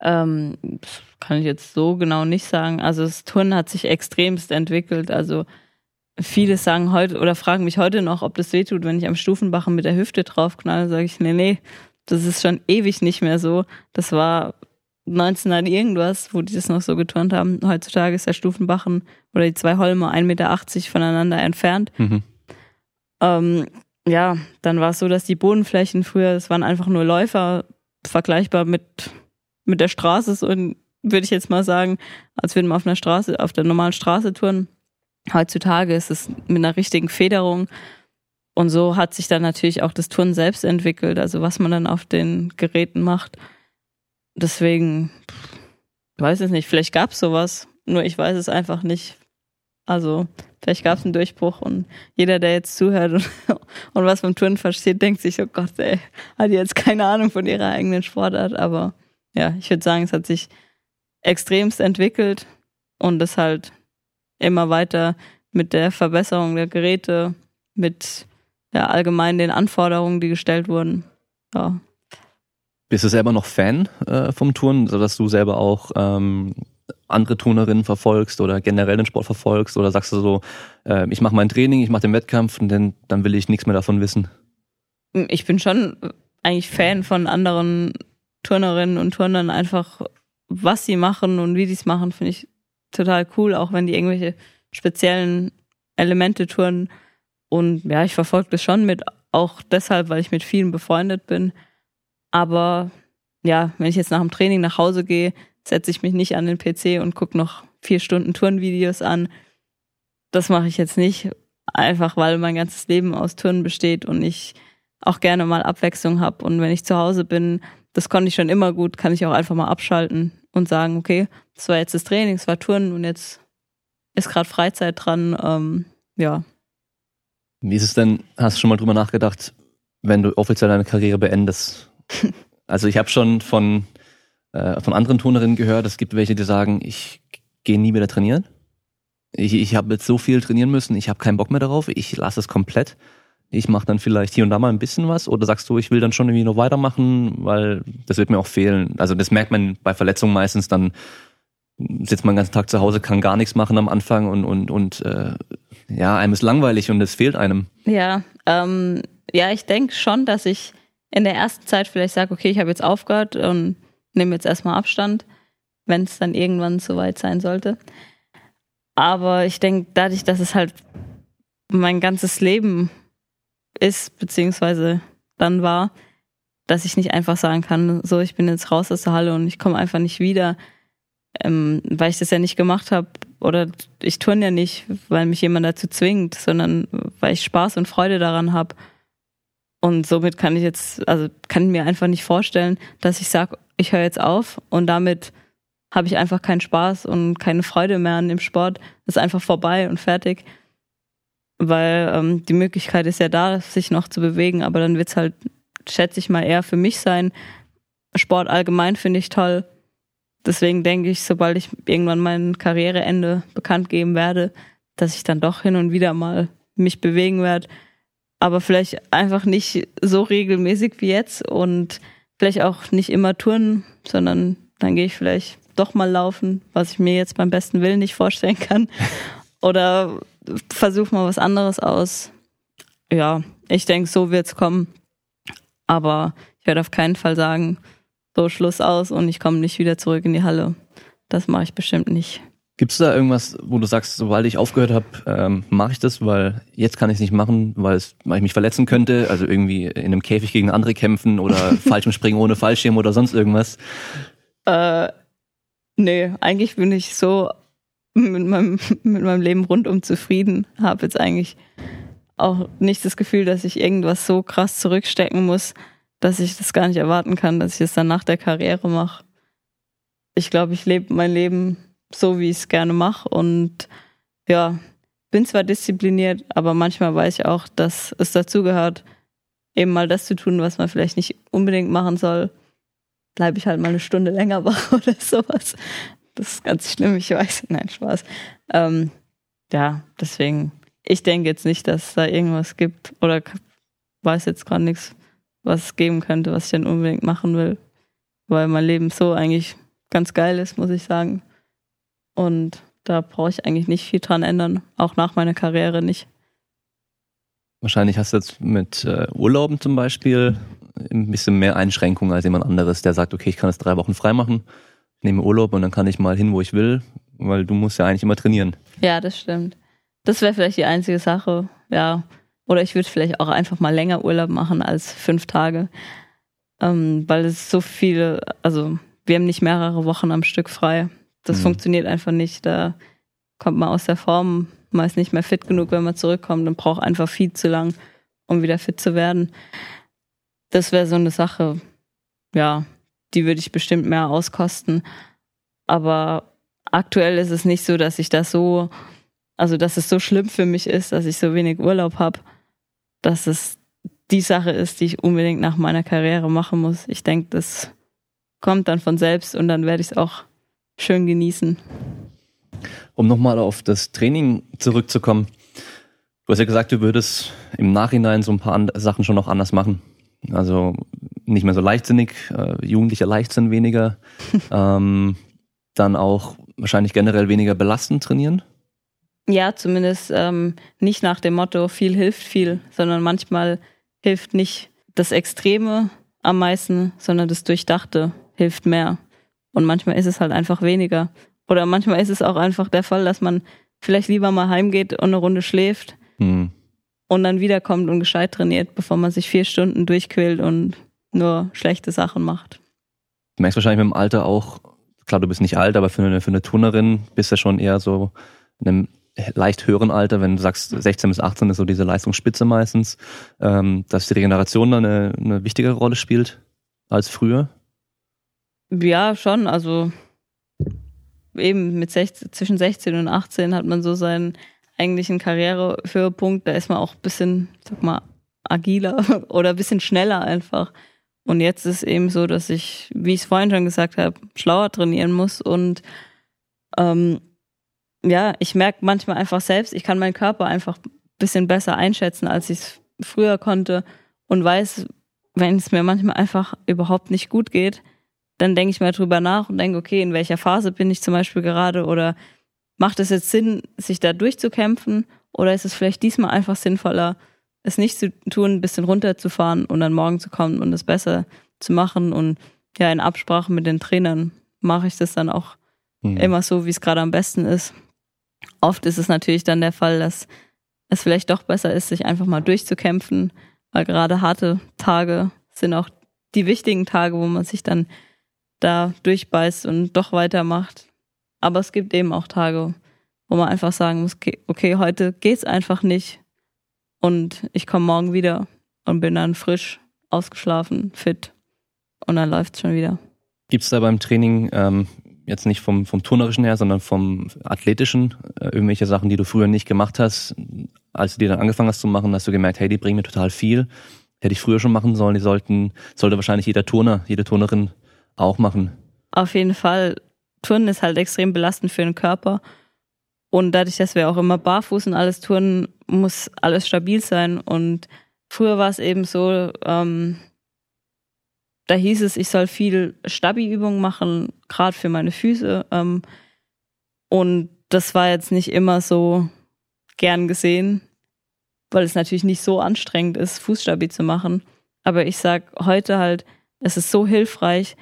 Ähm, das kann ich jetzt so genau nicht sagen. Also das Turnen hat sich extremst entwickelt. Also viele sagen heute oder fragen mich heute noch, ob das wehtut, wenn ich am Stufenbachen mit der Hüfte draufknalle. Sage ich, nee, nee, das ist schon ewig nicht mehr so. Das war 1900 irgendwas, wo die das noch so geturnt haben. Heutzutage ist der Stufenbachen oder die zwei Holme 1,80 Meter voneinander entfernt. Mhm. Ähm, ja, dann war es so, dass die Bodenflächen früher, es waren einfach nur Läufer, vergleichbar mit, mit der Straße, so würde ich jetzt mal sagen, als würden wir auf einer Straße, auf der normalen Straße touren. Heutzutage ist es mit einer richtigen Federung. Und so hat sich dann natürlich auch das Touren selbst entwickelt, also was man dann auf den Geräten macht. Deswegen, pff, weiß es nicht, vielleicht gab es sowas, nur ich weiß es einfach nicht. Also, vielleicht gab es einen Durchbruch und jeder, der jetzt zuhört und, [laughs] und was vom Touren versteht, denkt sich, oh Gott, ey, hat jetzt keine Ahnung von ihrer eigenen Sportart. Aber ja, ich würde sagen, es hat sich extremst entwickelt und es halt immer weiter mit der Verbesserung der Geräte, mit ja, allgemein den Anforderungen, die gestellt wurden. Ja, Bist du selber noch Fan äh, vom Turnen, sodass du selber auch ähm, andere Turnerinnen verfolgst oder generell den Sport verfolgst? Oder sagst du so, äh, ich mache mein Training, ich mache den Wettkampf und dann, dann will ich nichts mehr davon wissen? ich bin schon eigentlich Fan von anderen Turnerinnen und Turnern, einfach was sie machen und wie die es machen, finde ich total cool, auch wenn die irgendwelche speziellen Elemente turnen. Und ja, ich verfolge das schon mit, auch deshalb, weil ich mit vielen befreundet bin. Aber ja, wenn ich jetzt nach dem Training nach Hause gehe, setze ich mich nicht an den PC und gucke noch vier Stunden Turnvideos an. Das mache ich jetzt nicht, einfach weil mein ganzes Leben aus Turnen besteht und ich auch gerne mal Abwechslung habe. Und wenn ich zu Hause bin, das konnte ich schon immer gut, kann ich auch einfach mal abschalten und sagen, okay, das war jetzt das Training, das war Turnen und jetzt ist gerade Freizeit dran. Ähm, ja, Wie ist es denn, hast du schon mal drüber nachgedacht, wenn du offiziell deine Karriere beendest? [laughs] also ich habe schon von, äh, von anderen Turnerinnen gehört, es gibt welche, die sagen, ich gehe nie wieder trainieren. Ich, ich habe jetzt so viel trainieren müssen, ich habe keinen Bock mehr darauf, ich lasse es komplett. Ich mache dann vielleicht hier und da mal ein bisschen was oder sagst du, ich will dann schon irgendwie noch weitermachen, weil das wird mir auch fehlen. Also das merkt man bei Verletzungen meistens, dann sitzt man den ganzen Tag zu Hause, kann gar nichts machen am Anfang und, und, und äh, ja, einem ist langweilig und es fehlt einem. Ja, ähm, ja, ich denke schon, dass ich in der ersten Zeit vielleicht sage, okay, ich habe jetzt aufgehört und nehme jetzt erstmal Abstand, wenn es dann irgendwann soweit sein sollte. Aber ich denke, dadurch, dass es halt mein ganzes Leben ist, beziehungsweise dann war, dass ich nicht einfach sagen kann, so, ich bin jetzt raus aus der Halle und ich komme einfach nicht wieder, ähm, weil ich das ja nicht gemacht habe oder ich turne ja nicht, weil mich jemand dazu zwingt, sondern weil ich Spaß und Freude daran habe. Und somit kann ich jetzt, also kann mir einfach nicht vorstellen, dass ich sage, ich höre jetzt auf und damit habe ich einfach keinen Spaß und keine Freude mehr an dem Sport. Das ist einfach vorbei und fertig. Weil ähm, die Möglichkeit ist ja da, sich noch zu bewegen, aber dann wird's halt, schätze ich mal, eher für mich sein. Sport allgemein finde ich toll. Deswegen denke ich, sobald ich irgendwann mein Karriereende bekannt geben werde, dass ich dann doch hin und wieder mal mich bewegen werde. Aber vielleicht einfach nicht so regelmäßig wie jetzt und vielleicht auch nicht immer turnen, sondern dann gehe ich vielleicht doch mal laufen, was ich mir jetzt beim besten Willen nicht vorstellen kann. [laughs] Oder versuche mal was anderes aus. Ja, ich denke, so wird's kommen. Aber ich werde auf keinen Fall sagen, so Schluss aus und ich komme nicht wieder zurück in die Halle. Das mache ich bestimmt nicht. Gibt es da irgendwas, wo du sagst, sobald ich aufgehört habe, ähm, mache ich das, weil jetzt kann ich es nicht machen, weil, es, weil ich mich verletzen könnte, also irgendwie in einem Käfig gegen andere kämpfen oder [laughs] falschem Springen ohne Fallschirm oder sonst irgendwas? Äh, nee, eigentlich bin ich so mit meinem, [laughs] mit meinem Leben rundum zufrieden. Habe jetzt eigentlich auch nicht das Gefühl, dass ich irgendwas so krass zurückstecken muss, dass ich das gar nicht erwarten kann, dass ich es dann nach der Karriere mache. Ich glaube, ich lebe mein Leben so, wie ich es gerne mache. Und ja, bin zwar diszipliniert, aber manchmal weiß ich auch, dass es dazugehört, eben mal das zu tun, was man vielleicht nicht unbedingt machen soll. Bleibe ich halt mal eine Stunde länger [laughs] wach oder sowas. Das ist ganz schlimm, ich weiß. [laughs] Nein, Spaß. Ähm, ja, deswegen, ich denke jetzt nicht, dass es da irgendwas gibt oder weiß jetzt gerade nichts, was es geben könnte, was ich dann unbedingt machen will. Weil mein Leben so eigentlich ganz geil ist, muss ich sagen. Und da brauche ich eigentlich nicht viel dran ändern, auch nach meiner Karriere nicht. Wahrscheinlich hast du jetzt mit äh, Urlauben zum Beispiel ein bisschen mehr Einschränkungen als jemand anderes, der sagt, okay, ich kann jetzt drei Wochen frei machen, nehme Urlaub und dann kann ich mal hin, wo ich will, weil du musst ja eigentlich immer trainieren. Ja, das stimmt. Das wäre vielleicht die einzige Sache, ja. Oder ich würde vielleicht auch einfach mal länger Urlaub machen als fünf Tage, ähm, weil es so viele, also wir haben nicht mehrere Wochen am Stück frei. Das mhm. funktioniert einfach nicht. Da kommt man aus der Form, man ist nicht mehr fit genug, wenn man zurückkommt und braucht einfach viel zu lang, um wieder fit zu werden. Das wäre so eine Sache, ja, die würde ich bestimmt mehr auskosten. Aber aktuell ist es nicht so, dass ich das so, also dass es so schlimm für mich ist, dass ich so wenig Urlaub habe, dass es die Sache ist, die ich unbedingt nach meiner Karriere machen muss. Ich denke, das kommt dann von selbst und dann werde ich es auch schön genießen. Um nochmal auf das Training zurückzukommen. Du hast ja gesagt, du würdest im Nachhinein so ein paar Sachen schon noch anders machen. Also nicht mehr so leichtsinnig, äh, jugendlicher Leichtsinn weniger. [laughs] ähm, dann auch wahrscheinlich generell weniger belastend trainieren. Ja, zumindest ähm, nicht nach dem Motto, viel hilft viel, sondern manchmal hilft nicht das Extreme am meisten, sondern das Durchdachte hilft mehr. Und manchmal ist es halt einfach weniger. Oder manchmal ist es auch einfach der Fall, dass man vielleicht lieber mal heimgeht und eine Runde schläft mhm. und dann wiederkommt und gescheit trainiert, bevor man sich vier Stunden durchquält und nur schlechte Sachen macht. Du merkst wahrscheinlich mit dem Alter auch, klar, du bist nicht alt, aber für eine, für eine Turnerin bist du schon eher so in einem leicht höheren Alter, wenn du sagst 16 bis 18 ist so diese Leistungsspitze meistens, ähm, dass die Regeneration dann eine, eine wichtigere Rolle spielt als früher. Ja, schon. Also eben mit 16, zwischen 16 und 18 hat man so seinen eigentlichen Karrierehöhepunkt. Da ist man auch ein bisschen, sag mal, agiler [laughs] oder ein bisschen schneller einfach. Und jetzt ist eben so, dass ich, wie ich es vorhin schon gesagt habe, schlauer trainieren muss. Und ähm, ja, ich merke manchmal einfach selbst, ich kann meinen Körper einfach ein bisschen besser einschätzen, als ich es früher konnte und weiß, wenn es mir manchmal einfach überhaupt nicht gut geht, dann denke ich mal drüber nach und denke, okay, in welcher Phase bin ich zum Beispiel gerade oder macht es jetzt Sinn, sich da durchzukämpfen oder ist es vielleicht diesmal einfach sinnvoller, es nicht zu tun, ein bisschen runterzufahren und dann morgen zu kommen und es besser zu machen und ja, in Absprache mit den Trainern mache ich das dann auch mhm. immer so, wie es gerade am besten ist. Oft ist es natürlich dann der Fall, dass es vielleicht doch besser ist, sich einfach mal durchzukämpfen, weil gerade harte Tage sind auch die wichtigen Tage, wo man sich dann da durchbeißt und doch weitermacht. Aber es gibt eben auch Tage, wo man einfach sagen muss, okay, heute geht's einfach nicht und ich komme morgen wieder und bin dann frisch, ausgeschlafen, fit und dann läuft's schon wieder. Gibt's da beim Training ähm, jetzt nicht vom, vom turnerischen her, sondern vom athletischen äh, irgendwelche Sachen, die du früher nicht gemacht hast, als du die dann angefangen hast zu machen, hast du gemerkt, hey, die bringen mir total viel. Hätte ich früher schon machen sollen, die sollten, sollte wahrscheinlich jeder Turner, jede Turnerin auch machen. Auf jeden Fall. Turnen ist halt extrem belastend für den Körper. Und dadurch, dass wir auch immer barfuß und alles turnen, muss alles stabil sein. Und früher war es eben so, ähm, da hieß es, ich soll viel Stabi-Übungen machen, gerade für meine Füße. Ähm, und das war jetzt nicht immer so gern gesehen, weil es natürlich nicht so anstrengend ist, Fußstabi zu machen. Aber ich sag heute halt, es ist so hilfreich,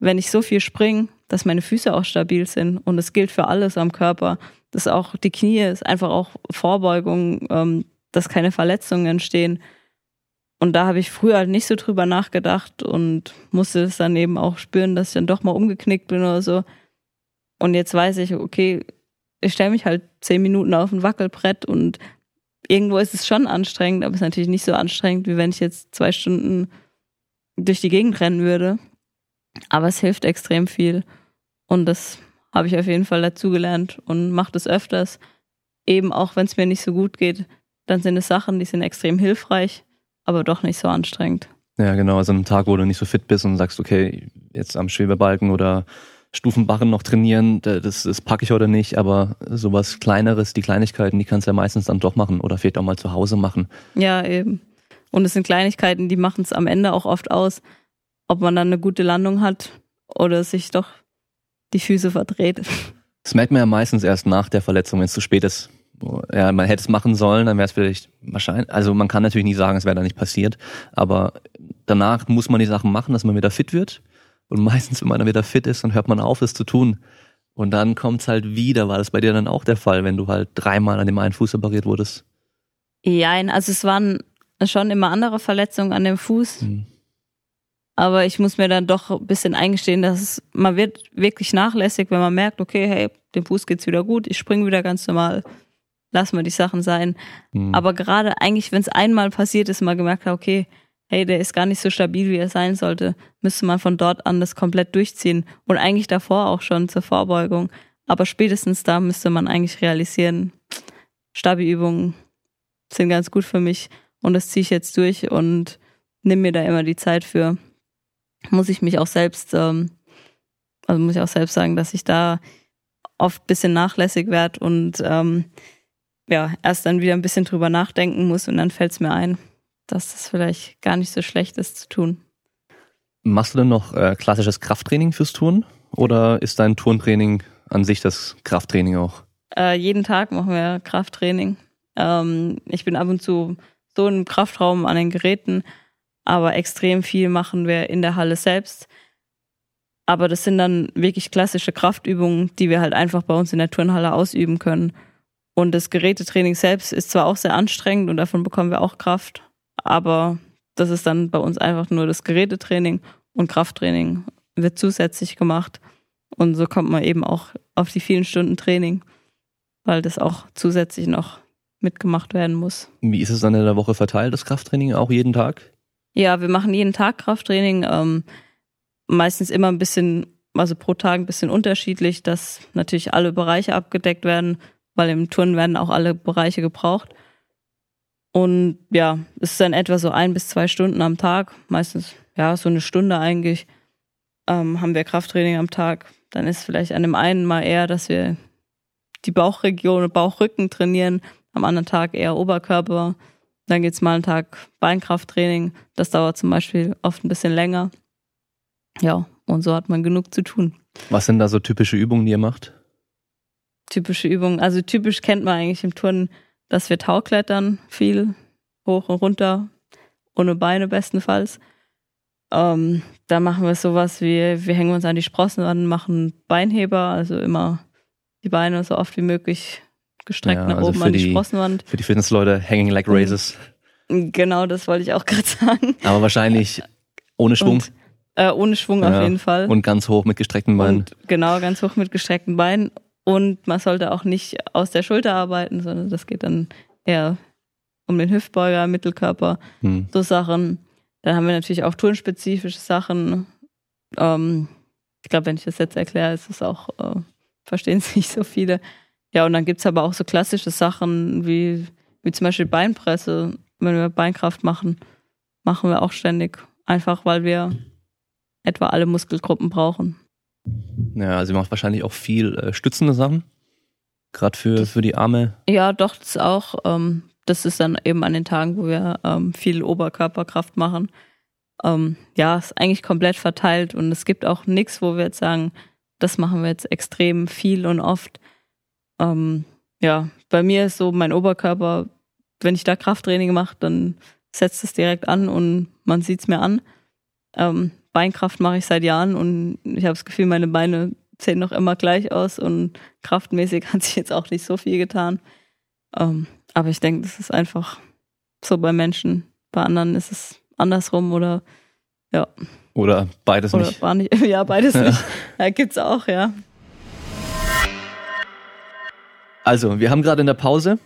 wenn ich so viel springe, dass meine Füße auch stabil sind. Und es gilt für alles am Körper. Das ist auch die Knie, ist einfach auch Vorbeugung, ähm, dass keine Verletzungen entstehen. Und da habe ich früher halt nicht so drüber nachgedacht und musste es dann eben auch spüren, dass ich dann doch mal umgeknickt bin oder so. Und jetzt weiß ich, okay, ich stelle mich halt zehn Minuten auf ein Wackelbrett und irgendwo ist es schon anstrengend, aber es ist natürlich nicht so anstrengend, wie wenn ich jetzt zwei Stunden durch die Gegend rennen würde. Aber es hilft extrem viel. Und das habe ich auf jeden Fall dazugelernt und mache das öfters. Eben auch wenn es mir nicht so gut geht, dann sind es Sachen, die sind extrem hilfreich, aber doch nicht so anstrengend. Ja, genau. Also am Tag, wo du nicht so fit bist und sagst, okay, jetzt am Schwebebalken oder Stufenbarren noch trainieren, das, das packe ich heute nicht, aber sowas Kleineres, die Kleinigkeiten, die kannst du ja meistens dann doch machen oder vielleicht auch mal zu Hause machen. Ja, eben. Und es sind Kleinigkeiten, die machen es am Ende auch oft aus, ob man dann eine gute Landung hat oder sich doch die Füße verdreht. Das merkt man ja meistens erst nach der Verletzung, wenn es zu spät ist. Ja, man hätte es machen sollen, dann wäre es vielleicht wahrscheinlich, also man kann natürlich nicht sagen, es wäre da nicht passiert, aber danach muss man die Sachen machen, dass man wieder fit wird und meistens, wenn man dann wieder fit ist, dann hört man auf, es zu tun. Und dann kommt's halt wieder. War das bei dir dann auch der Fall, wenn du halt dreimal an dem einen Fuß operiert wurdest? Ja, also es waren schon immer andere Verletzungen an dem Fuß. Hm. Aber ich muss mir dann doch ein bisschen eingestehen, dass es, man wird wirklich nachlässig, wenn man merkt, okay, hey, dem Fuß geht's wieder gut, ich springe wieder ganz normal, lass mal die Sachen sein. Hm. Aber gerade eigentlich, wenn es einmal passiert ist, man gemerkt hat, okay, hey, der ist gar nicht so stabil, wie er sein sollte, müsste man von dort an das komplett durchziehen. Und eigentlich davor auch schon zur Vorbeugung. Aber spätestens da müsste man eigentlich realisieren, Stabi-Übungen sind ganz gut für mich und das ziehe ich jetzt durch und nimm mir da immer die Zeit für. Muss ich mich auch selbst, ähm, also muss ich auch selbst sagen, dass ich da oft ein bisschen nachlässig werde und ähm, ja, erst dann wieder ein bisschen drüber nachdenken muss und dann fällt es mir ein dass das vielleicht gar nicht so schlecht ist zu tun. Machst du denn noch äh, klassisches Krafttraining fürs Touren oder ist dein Turntraining an sich das Krafttraining auch? Äh, jeden Tag machen wir Krafttraining. Ähm, ich bin ab und zu so im Kraftraum an den Geräten, aber extrem viel machen wir in der Halle selbst. Aber das sind dann wirklich klassische Kraftübungen, die wir halt einfach bei uns in der Turnhalle ausüben können. Und das Gerätetraining selbst ist zwar auch sehr anstrengend und davon bekommen wir auch Kraft, aber das ist dann bei uns einfach nur das Gerätetraining und Krafttraining wird zusätzlich gemacht. Und so kommt man eben auch auf die vielen Stunden Training, weil das auch zusätzlich noch mitgemacht werden muss. Wie ist es dann in der Woche verteilt, das Krafttraining, auch jeden Tag? Ja, wir machen jeden Tag Krafttraining, ähm, meistens immer ein bisschen, also pro Tag ein bisschen unterschiedlich, dass natürlich alle Bereiche abgedeckt werden, weil im Turnen werden auch alle Bereiche gebraucht. Und ja, es ist dann etwa so ein bis zwei Stunden am Tag, meistens ja so eine Stunde eigentlich, ähm, haben wir Krafttraining am Tag. Dann ist vielleicht an dem einen mal eher, dass wir die Bauchregion, Bauchrücken trainieren, am anderen Tag eher Oberkörper. Dann geht's mal einen Tag Beinkrafttraining. Das dauert zum Beispiel oft ein bisschen länger. Ja, und so hat man genug zu tun. Was sind da so typische Übungen, die ihr macht? Typische Übungen. Also typisch kennt man eigentlich im Turnen dass wir Tauklettern viel hoch und runter, ohne Beine bestenfalls. Ähm, da machen wir sowas wie, wir hängen uns an die Sprossen an, machen Beinheber, also immer die Beine so oft wie möglich gestreckt ja, nach also oben an die, die, Sprossenwand. Für die Fitnessleute Hanging Leg Raises. Genau, das wollte ich auch [laughs] gerade sagen. Aber wahrscheinlich ohne Schwung. Und, äh, ohne Schwung ja, auf jeden Fall. Und ganz hoch mit gestreckten Beinen. Und, genau, ganz hoch mit gestreckten Beinen. Und man sollte auch nicht aus der Schulter arbeiten, sondern das geht dann eher um den Hüftbeuger, Mittelkörper, hm. so Sachen. Dann haben wir natürlich auch turnspezifische Sachen. Ähm, ich glaube, wenn ich das jetzt erkläre, ist es auch, äh, verstehen [laughs] es nicht so viele. Ja, und dann gibt es aber auch so klassische Sachen wie, wie zum Beispiel Beinpresse. Wenn wir Beinkraft machen, machen wir auch ständig. Einfach weil wir etwa alle Muskelgruppen brauchen. Ja, also ihr macht wahrscheinlich auch viel äh, stützende Sachen. Gerade für, für die Arme. Ja, doch, das auch. Ähm, das ist dann eben an den Tagen, wo wir ähm, viel Oberkörperkraft machen. Ähm, ja, ist eigentlich komplett verteilt und es gibt auch nichts, wo wir jetzt sagen, das machen wir jetzt extrem viel und oft. Ähm, ja, bei mir ist so mein Oberkörper, wenn ich da Krafttraining mache, dann setzt es direkt an und man sieht es mir an. Ähm, Beinkraft mache ich seit Jahren und ich habe das Gefühl, meine Beine sehen noch immer gleich aus und kraftmäßig [laughs] hat sich jetzt auch nicht so viel getan. Ähm, aber ich denke, das ist einfach so bei Menschen. Bei anderen ist es andersrum oder ja. Oder beides oder nicht. War nicht. [laughs] Ja, beides Ja. [laughs] nicht. Ja, gibt's auch, ja. Also, wir haben gerade in der Pause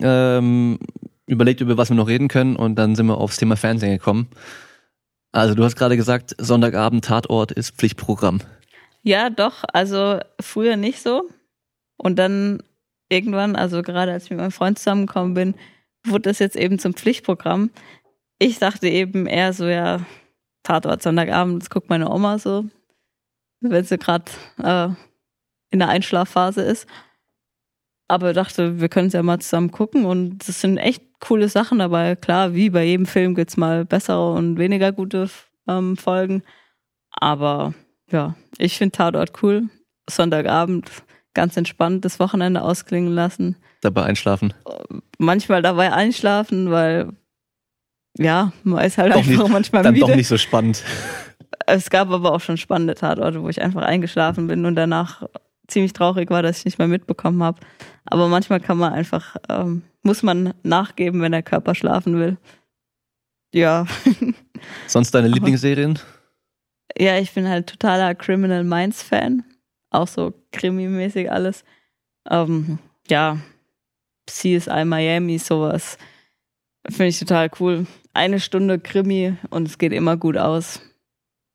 ähm, überlegt, über was wir noch reden können und dann sind wir aufs Thema Fernsehen gekommen. Also, du hast gerade gesagt, Sonntagabend Tatort ist Pflichtprogramm. Ja, doch. Also früher nicht so. Und dann irgendwann, also gerade als ich mit meinem Freund zusammengekommen bin, wurde das jetzt eben zum Pflichtprogramm. Ich dachte eben eher so, ja, Tatort Sonntagabend, das guckt meine Oma so, wenn sie gerade äh, in der Einschlafphase ist. Aber dachte, wir können es ja mal zusammen gucken und es sind echt coole Sachen dabei. Klar, wie bei jedem Film gibt's mal bessere und weniger gute ähm, Folgen. Aber ja, ich finde Tatort cool. Sonntagabend ganz entspannt das Wochenende ausklingen lassen. Dabei einschlafen. Manchmal dabei einschlafen, weil ja, man ist halt Doch einfach nicht- manchmal Dann müde. doch nicht so spannend. [laughs] Es gab aber auch schon spannende Tatorte, wo ich einfach eingeschlafen bin und danach ziemlich traurig war, dass ich nicht mehr mitbekommen habe. Aber manchmal kann man einfach, ähm, muss man nachgeben, wenn der Körper schlafen will. Ja, [laughs] Sonst deine Lieblingsserien? Ja, ich bin halt totaler Criminal Minds Fan. Auch so Krimi-mäßig alles. Ähm, ja, CSI Miami, sowas. Finde ich total cool. Eine Stunde Krimi und es geht immer gut aus.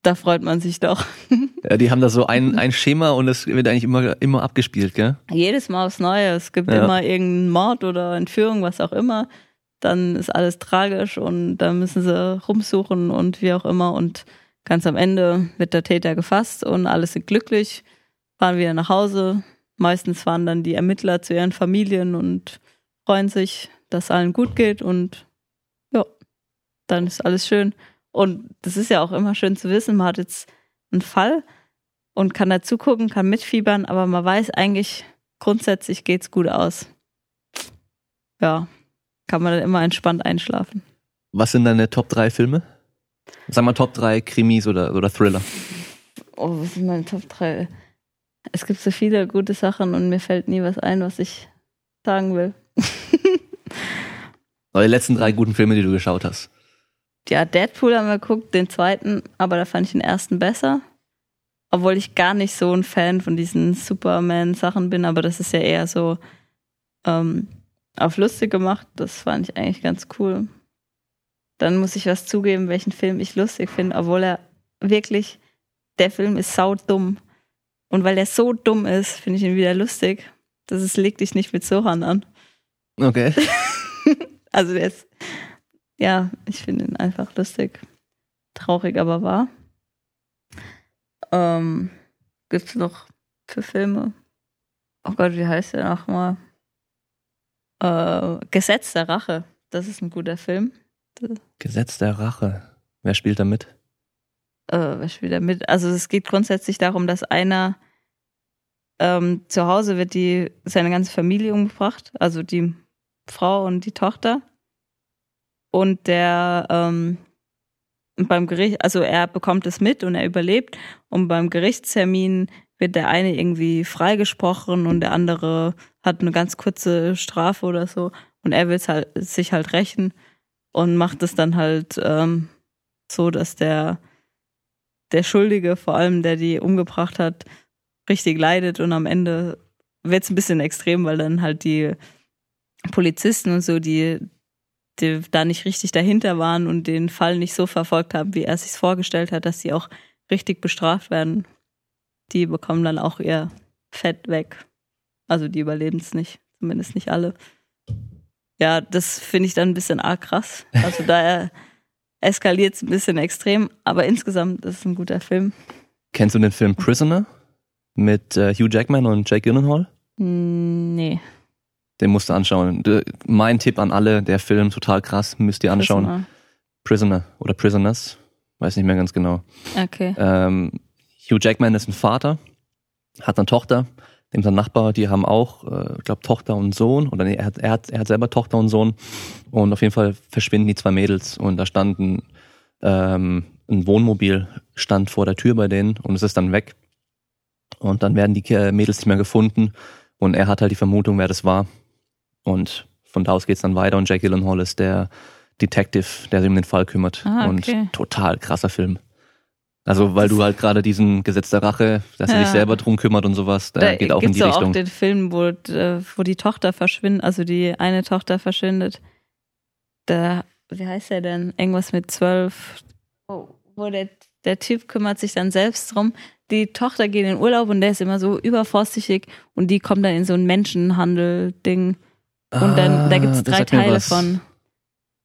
Da freut man sich doch. [laughs] Ja, die haben da so ein, ein Schema und es wird eigentlich immer, immer abgespielt, gell? Jedes Mal aufs Neue. Es gibt Ja. immer irgendeinen Mord oder Entführung, was auch immer. Dann ist alles tragisch und dann müssen sie rumsuchen und wie auch immer. Und ganz am Ende wird der Täter gefasst und alle sind glücklich, fahren wieder nach Hause. Meistens fahren dann die Ermittler zu ihren Familien und freuen sich, dass allen gut geht und ja, dann ist alles schön. Und das ist ja auch immer schön zu wissen, man hat jetzt einen Fall und kann dazu gucken, kann mitfiebern, aber man weiß eigentlich, grundsätzlich geht's gut aus. Ja, kann man dann immer entspannt einschlafen. Was sind deine Top 3 Filme? Sag mal Top 3 Krimis oder, oder Thriller. Oh, was sind meine Top 3? Es gibt so viele gute Sachen und mir fällt nie was ein, was ich sagen will. [laughs] Die letzten drei guten Filme, die du geschaut hast. Ja, Deadpool haben wir geguckt, den zweiten, aber da fand ich den ersten besser. Obwohl ich gar nicht so ein Fan von diesen Superman-Sachen bin, aber das ist ja eher so ähm, auf lustig gemacht. Das fand ich eigentlich ganz cool. Dann muss ich was zugeben, welchen Film ich lustig finde, obwohl er wirklich, der Film ist sau dumm. Und weil er so dumm ist, finde ich ihn wieder lustig. Das ist Leg dich nicht mit Sohan an. Okay. [laughs] Also der ist, ja, ich finde ihn einfach lustig. Traurig, aber wahr. Ähm, gibt's noch für Filme? Oh Gott, wie heißt der nochmal? Äh, Gesetz der Rache. Das ist ein guter Film. Gesetz der Rache. Wer spielt da mit? Äh, was spielt da mit? Also es geht grundsätzlich darum, dass einer ähm, zu Hause wird die seine ganze Familie umgebracht, also die Frau und die Tochter. Und der ähm, beim Gericht, also er bekommt es mit und er überlebt. Und beim Gerichtstermin wird der eine irgendwie freigesprochen und der andere hat eine ganz kurze Strafe oder so. Und er will halt, sich halt rächen und macht es dann halt ähm, so, dass der, der Schuldige, vor allem der die umgebracht hat, richtig leidet und am Ende wird es ein bisschen extrem, weil dann halt die Polizisten und so, die, die da nicht richtig dahinter waren und den Fall nicht so verfolgt haben, wie er sich vorgestellt hat, dass sie auch richtig bestraft werden. Die bekommen dann auch ihr Fett weg. Also die überleben es nicht, zumindest nicht alle. Ja, das finde ich dann ein bisschen arg krass. Also da [laughs] eskaliert es ein bisschen extrem, aber insgesamt ist es ein guter Film. Kennst du den Film Prisoner? Mit äh, Hugh Jackman und Jake Gyllenhaal? Hm, Nee. Den musst du anschauen. Mein Tipp an alle, der Film total krass, müsst ihr anschauen. Prisoner. Prisoner oder Prisoners weiß nicht mehr ganz genau. Okay. Ähm, Hugh Jackman ist ein Vater, hat eine Tochter, dem sein Nachbar, die haben auch, äh, ich glaube, Tochter und Sohn, oder nee, er hat, er, hat, er hat selber Tochter und Sohn und auf jeden Fall verschwinden die zwei Mädels und da standen ähm, ein Wohnmobil stand vor der Tür bei denen und es ist dann weg. Und dann werden die Mädels nicht mehr gefunden und er hat halt die Vermutung, wer das war. Und von da aus geht's dann weiter und Jack Gyllenhaal ist der Detective, der sich um den Fall kümmert. Ah, Und okay. total krasser Film. Also, weil du halt gerade diesen Gesetz der Rache, dass er Ja. sich selber drum kümmert und sowas, der Da geht auch in die doch Richtung. auch den Film, wo, äh, wo die Tochter verschwindet, also die eine Tochter verschwindet. Da, wie heißt er denn? Irgendwas mit zwölf. Oh, wo der, der Typ kümmert sich dann selbst drum. Die Tochter geht in Urlaub und der ist immer so übervorsichtig und die kommt dann in so ein Menschenhandel-Ding. Und dann, da gibt's Ah, das drei sagt mir Teile von.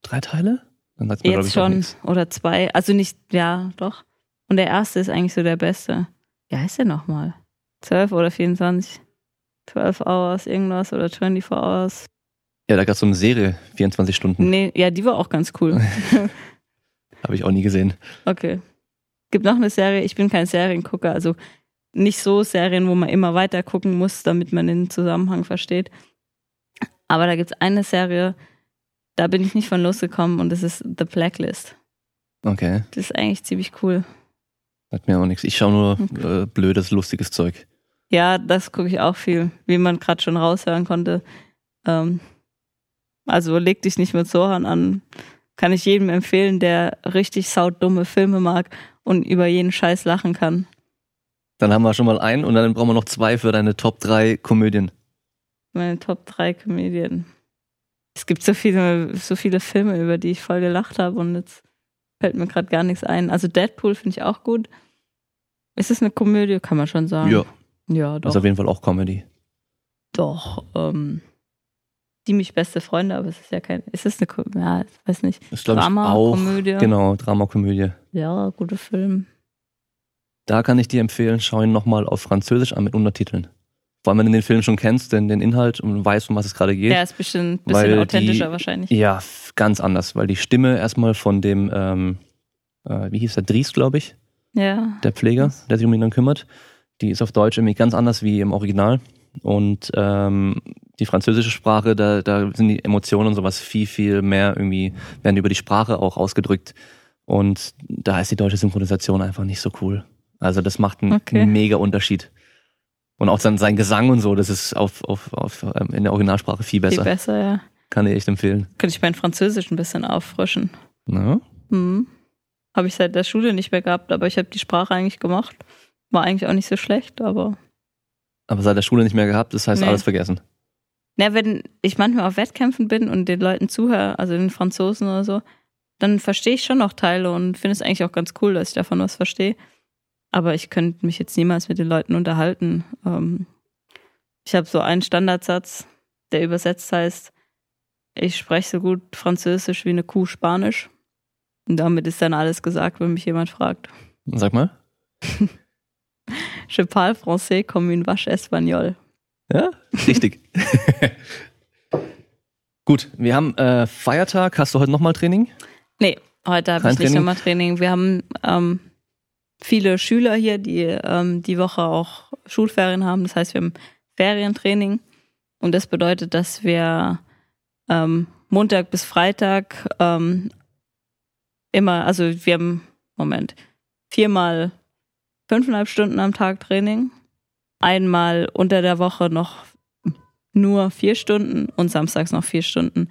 Drei Teile? Dann mir, Jetzt ich, schon. Oder zwei. Also nicht, ja, doch. Und der erste ist eigentlich so der beste. Wie heißt der nochmal? 12 oder 24? 12 Hours, irgendwas oder 24 Hours. Ja, da gab's so eine Serie, 24 Stunden. Nee, ja, die war auch ganz cool. [laughs] [laughs] Habe ich auch nie gesehen. Okay. Gibt noch eine Serie, ich bin kein Seriengucker, also nicht so Serien, wo man immer weiter gucken muss, damit man den Zusammenhang versteht. Aber da gibt's eine Serie, da bin ich nicht von losgekommen und das ist The Blacklist. Okay, Das ist eigentlich ziemlich cool. sagt mir auch nichts. Ich schaue nur Okay. äh, blödes, lustiges Zeug. Ja, das gucke ich auch viel, wie man gerade schon raushören konnte. Ähm, also leg dich nicht mit Sohan an. Kann ich jedem empfehlen, der richtig sautdumme Filme mag und über jeden Scheiß lachen kann. Dann haben wir schon mal einen und dann brauchen wir noch zwei für deine Top 3 Komödien. Meine Top 3 Comedien. Es gibt so viele, so viele Filme, über die ich voll gelacht habe und jetzt fällt mir gerade gar nichts ein. Also Deadpool finde ich auch gut. Ist es eine Komödie? Kann man schon sagen. Ja, Ja, das ist doch. auf jeden Fall auch Comedy. Doch. Ähm, die mich beste Freunde, aber es ist ja kein. Ist es eine Komödie? Ja, ich weiß nicht. Ist glaube ich Drama, auch. Komödie. Genau, Drama-Komödie. Ja, guter Film. Da kann ich dir empfehlen, schau ihn nochmal auf Französisch an mit Untertiteln. Vor allem, wenn du den Film schon kennst, denn den Inhalt und weißt, um was es gerade geht. Der ist bestimmt ein bisschen die- authentischer wahrscheinlich. Ja, ganz anders, weil die Stimme erstmal von dem, ähm, äh, wie hieß der, Dries, glaube ich, Ja. der Pfleger, der sich um ihn dann kümmert, die ist auf Deutsch irgendwie ganz anders wie im Original. Und ähm, die französische Sprache, da, da sind die Emotionen und sowas viel, viel mehr irgendwie, werden über die Sprache auch ausgedrückt. Und da ist die deutsche Synchronisation einfach nicht so cool. Also das macht einen Okay. mega Unterschied. Und auch sein, sein Gesang und so, das ist auf, auf, auf, ähm, in der Originalsprache viel besser. Viel besser, ja. Kann ich echt empfehlen. Könnte ich mein Französisch ein bisschen auffrischen. Na? Mhm. Habe ich seit der Schule nicht mehr gehabt, aber ich habe die Sprache eigentlich gemacht. War eigentlich auch nicht so schlecht, aber. Aber seit der Schule nicht mehr gehabt, das heißt Nee. alles vergessen. Na, wenn ich manchmal auf Wettkämpfen bin und den Leuten zuhöre, also den Franzosen oder so, dann verstehe ich schon noch Teile und finde es eigentlich auch ganz cool, dass ich davon was verstehe. Aber ich könnte mich jetzt niemals mit den Leuten unterhalten. Ähm, ich habe so einen Standardsatz, der übersetzt heißt, ich spreche so gut Französisch wie eine Kuh Spanisch. Und damit ist dann alles gesagt, wenn mich jemand fragt. Sag mal. [laughs] Je parle français comme une vache espagnole. Ja, richtig. [laughs] Gut, wir haben äh, Feiertag. Hast du heute nochmal Training? Nee, heute habe ich nicht nochmal Training. Wir haben ähm, viele Schüler hier, die ähm, die Woche auch Schulferien haben. Das heißt, wir haben Ferientraining. Und das bedeutet, dass wir ähm, Montag bis Freitag ähm, immer, also wir haben, Moment, viermal fünfeinhalb Stunden am Tag Training. Einmal unter der Woche noch nur vier Stunden und samstags noch vier Stunden.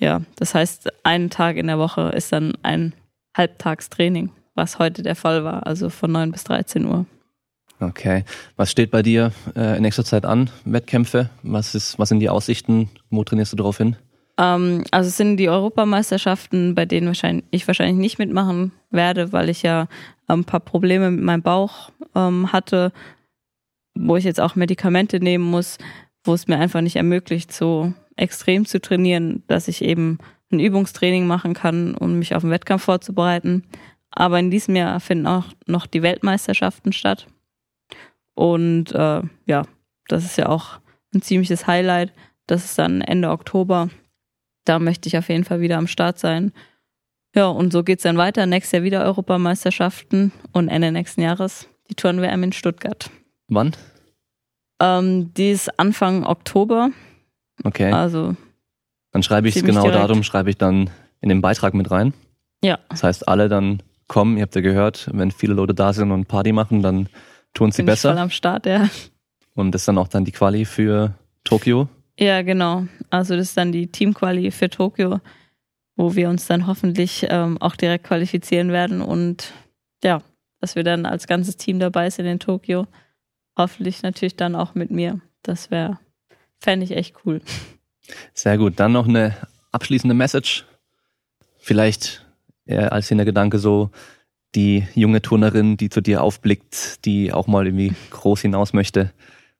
Ja, das heißt, ein Tag in der Woche ist dann ein Halbtagstraining, was heute der Fall war, also von 9 bis 13 Uhr. Okay. Was steht bei dir äh, in nächster Zeit an? Wettkämpfe? Was ist, was sind die Aussichten? Wo trainierst du drauf hin? Ähm, also es sind die Europameisterschaften, bei denen wahrscheinlich, ich wahrscheinlich nicht mitmachen werde, weil ich ja ein paar Probleme mit meinem Bauch ähm, hatte, wo ich jetzt auch Medikamente nehmen muss, wo es mir einfach nicht ermöglicht, so extrem zu trainieren, dass ich eben ein Übungstraining machen kann, um mich auf den Wettkampf vorzubereiten. Aber in diesem Jahr finden auch noch die Weltmeisterschaften statt. Und äh, ja, das ist ja auch ein ziemliches Highlight. Das ist dann Ende Oktober. Da möchte ich auf jeden Fall wieder am Start sein. Ja, und so geht's dann weiter. Nächstes Jahr wieder Europameisterschaften und Ende nächsten Jahres die Touren-WM in Stuttgart. Wann? Ähm, die ist Anfang Oktober. Okay. Also, Dann schreibe ich ziemlich genau direkt. darum, schreibe ich dann in den Beitrag mit rein. ja, Das heißt, alle dann kommen, ihr habt ja gehört, wenn viele Leute da sind und Party machen, dann tun sie bin ich voll besser. am Start, ja. Und das ist dann auch dann die Quali für Tokio. Ja, genau. Also das ist dann die Teamquali für Tokio, wo wir uns dann hoffentlich ähm, auch direkt qualifizieren werden und ja, dass wir dann als ganzes Team dabei sind in Tokio. Hoffentlich natürlich dann auch mit mir. Das wäre, fände ich echt cool. Sehr gut. Dann noch eine abschließende Message. Vielleicht eher als Hintergedanke so, die junge Turnerin, die zu dir aufblickt, die auch mal irgendwie groß hinaus möchte.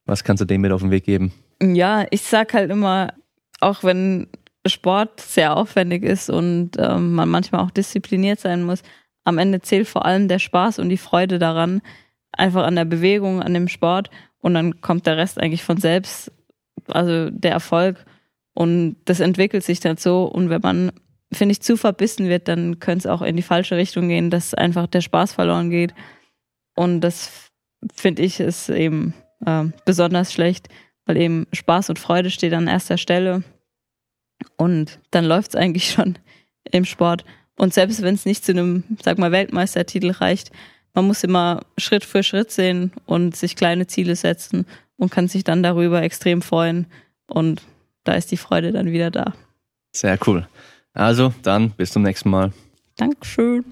Was kannst du dem mit auf den Weg geben? Ja, ich sag halt immer, auch wenn Sport sehr aufwendig ist und ähm, man manchmal auch diszipliniert sein muss, am Ende zählt vor allem der Spaß und die Freude daran, einfach an der Bewegung, an dem Sport und dann kommt der Rest eigentlich von selbst, also der Erfolg und das entwickelt sich dann so und wenn man, finde ich, zu verbissen wird, dann könnte es auch in die falsche Richtung gehen, dass einfach der Spaß verloren geht und das finde ich ist eben ähm, besonders schlecht, weil eben Spaß und Freude steht an erster Stelle. Und dann läuft es eigentlich [laughs] schon im Sport. Und selbst wenn es nicht zu einem, sag mal, Weltmeistertitel reicht, man muss immer Schritt für Schritt sehen und sich kleine Ziele setzen und kann sich dann darüber extrem freuen. Und da ist die Freude dann wieder da. Sehr cool. Also, dann bis zum nächsten Mal. Dankeschön.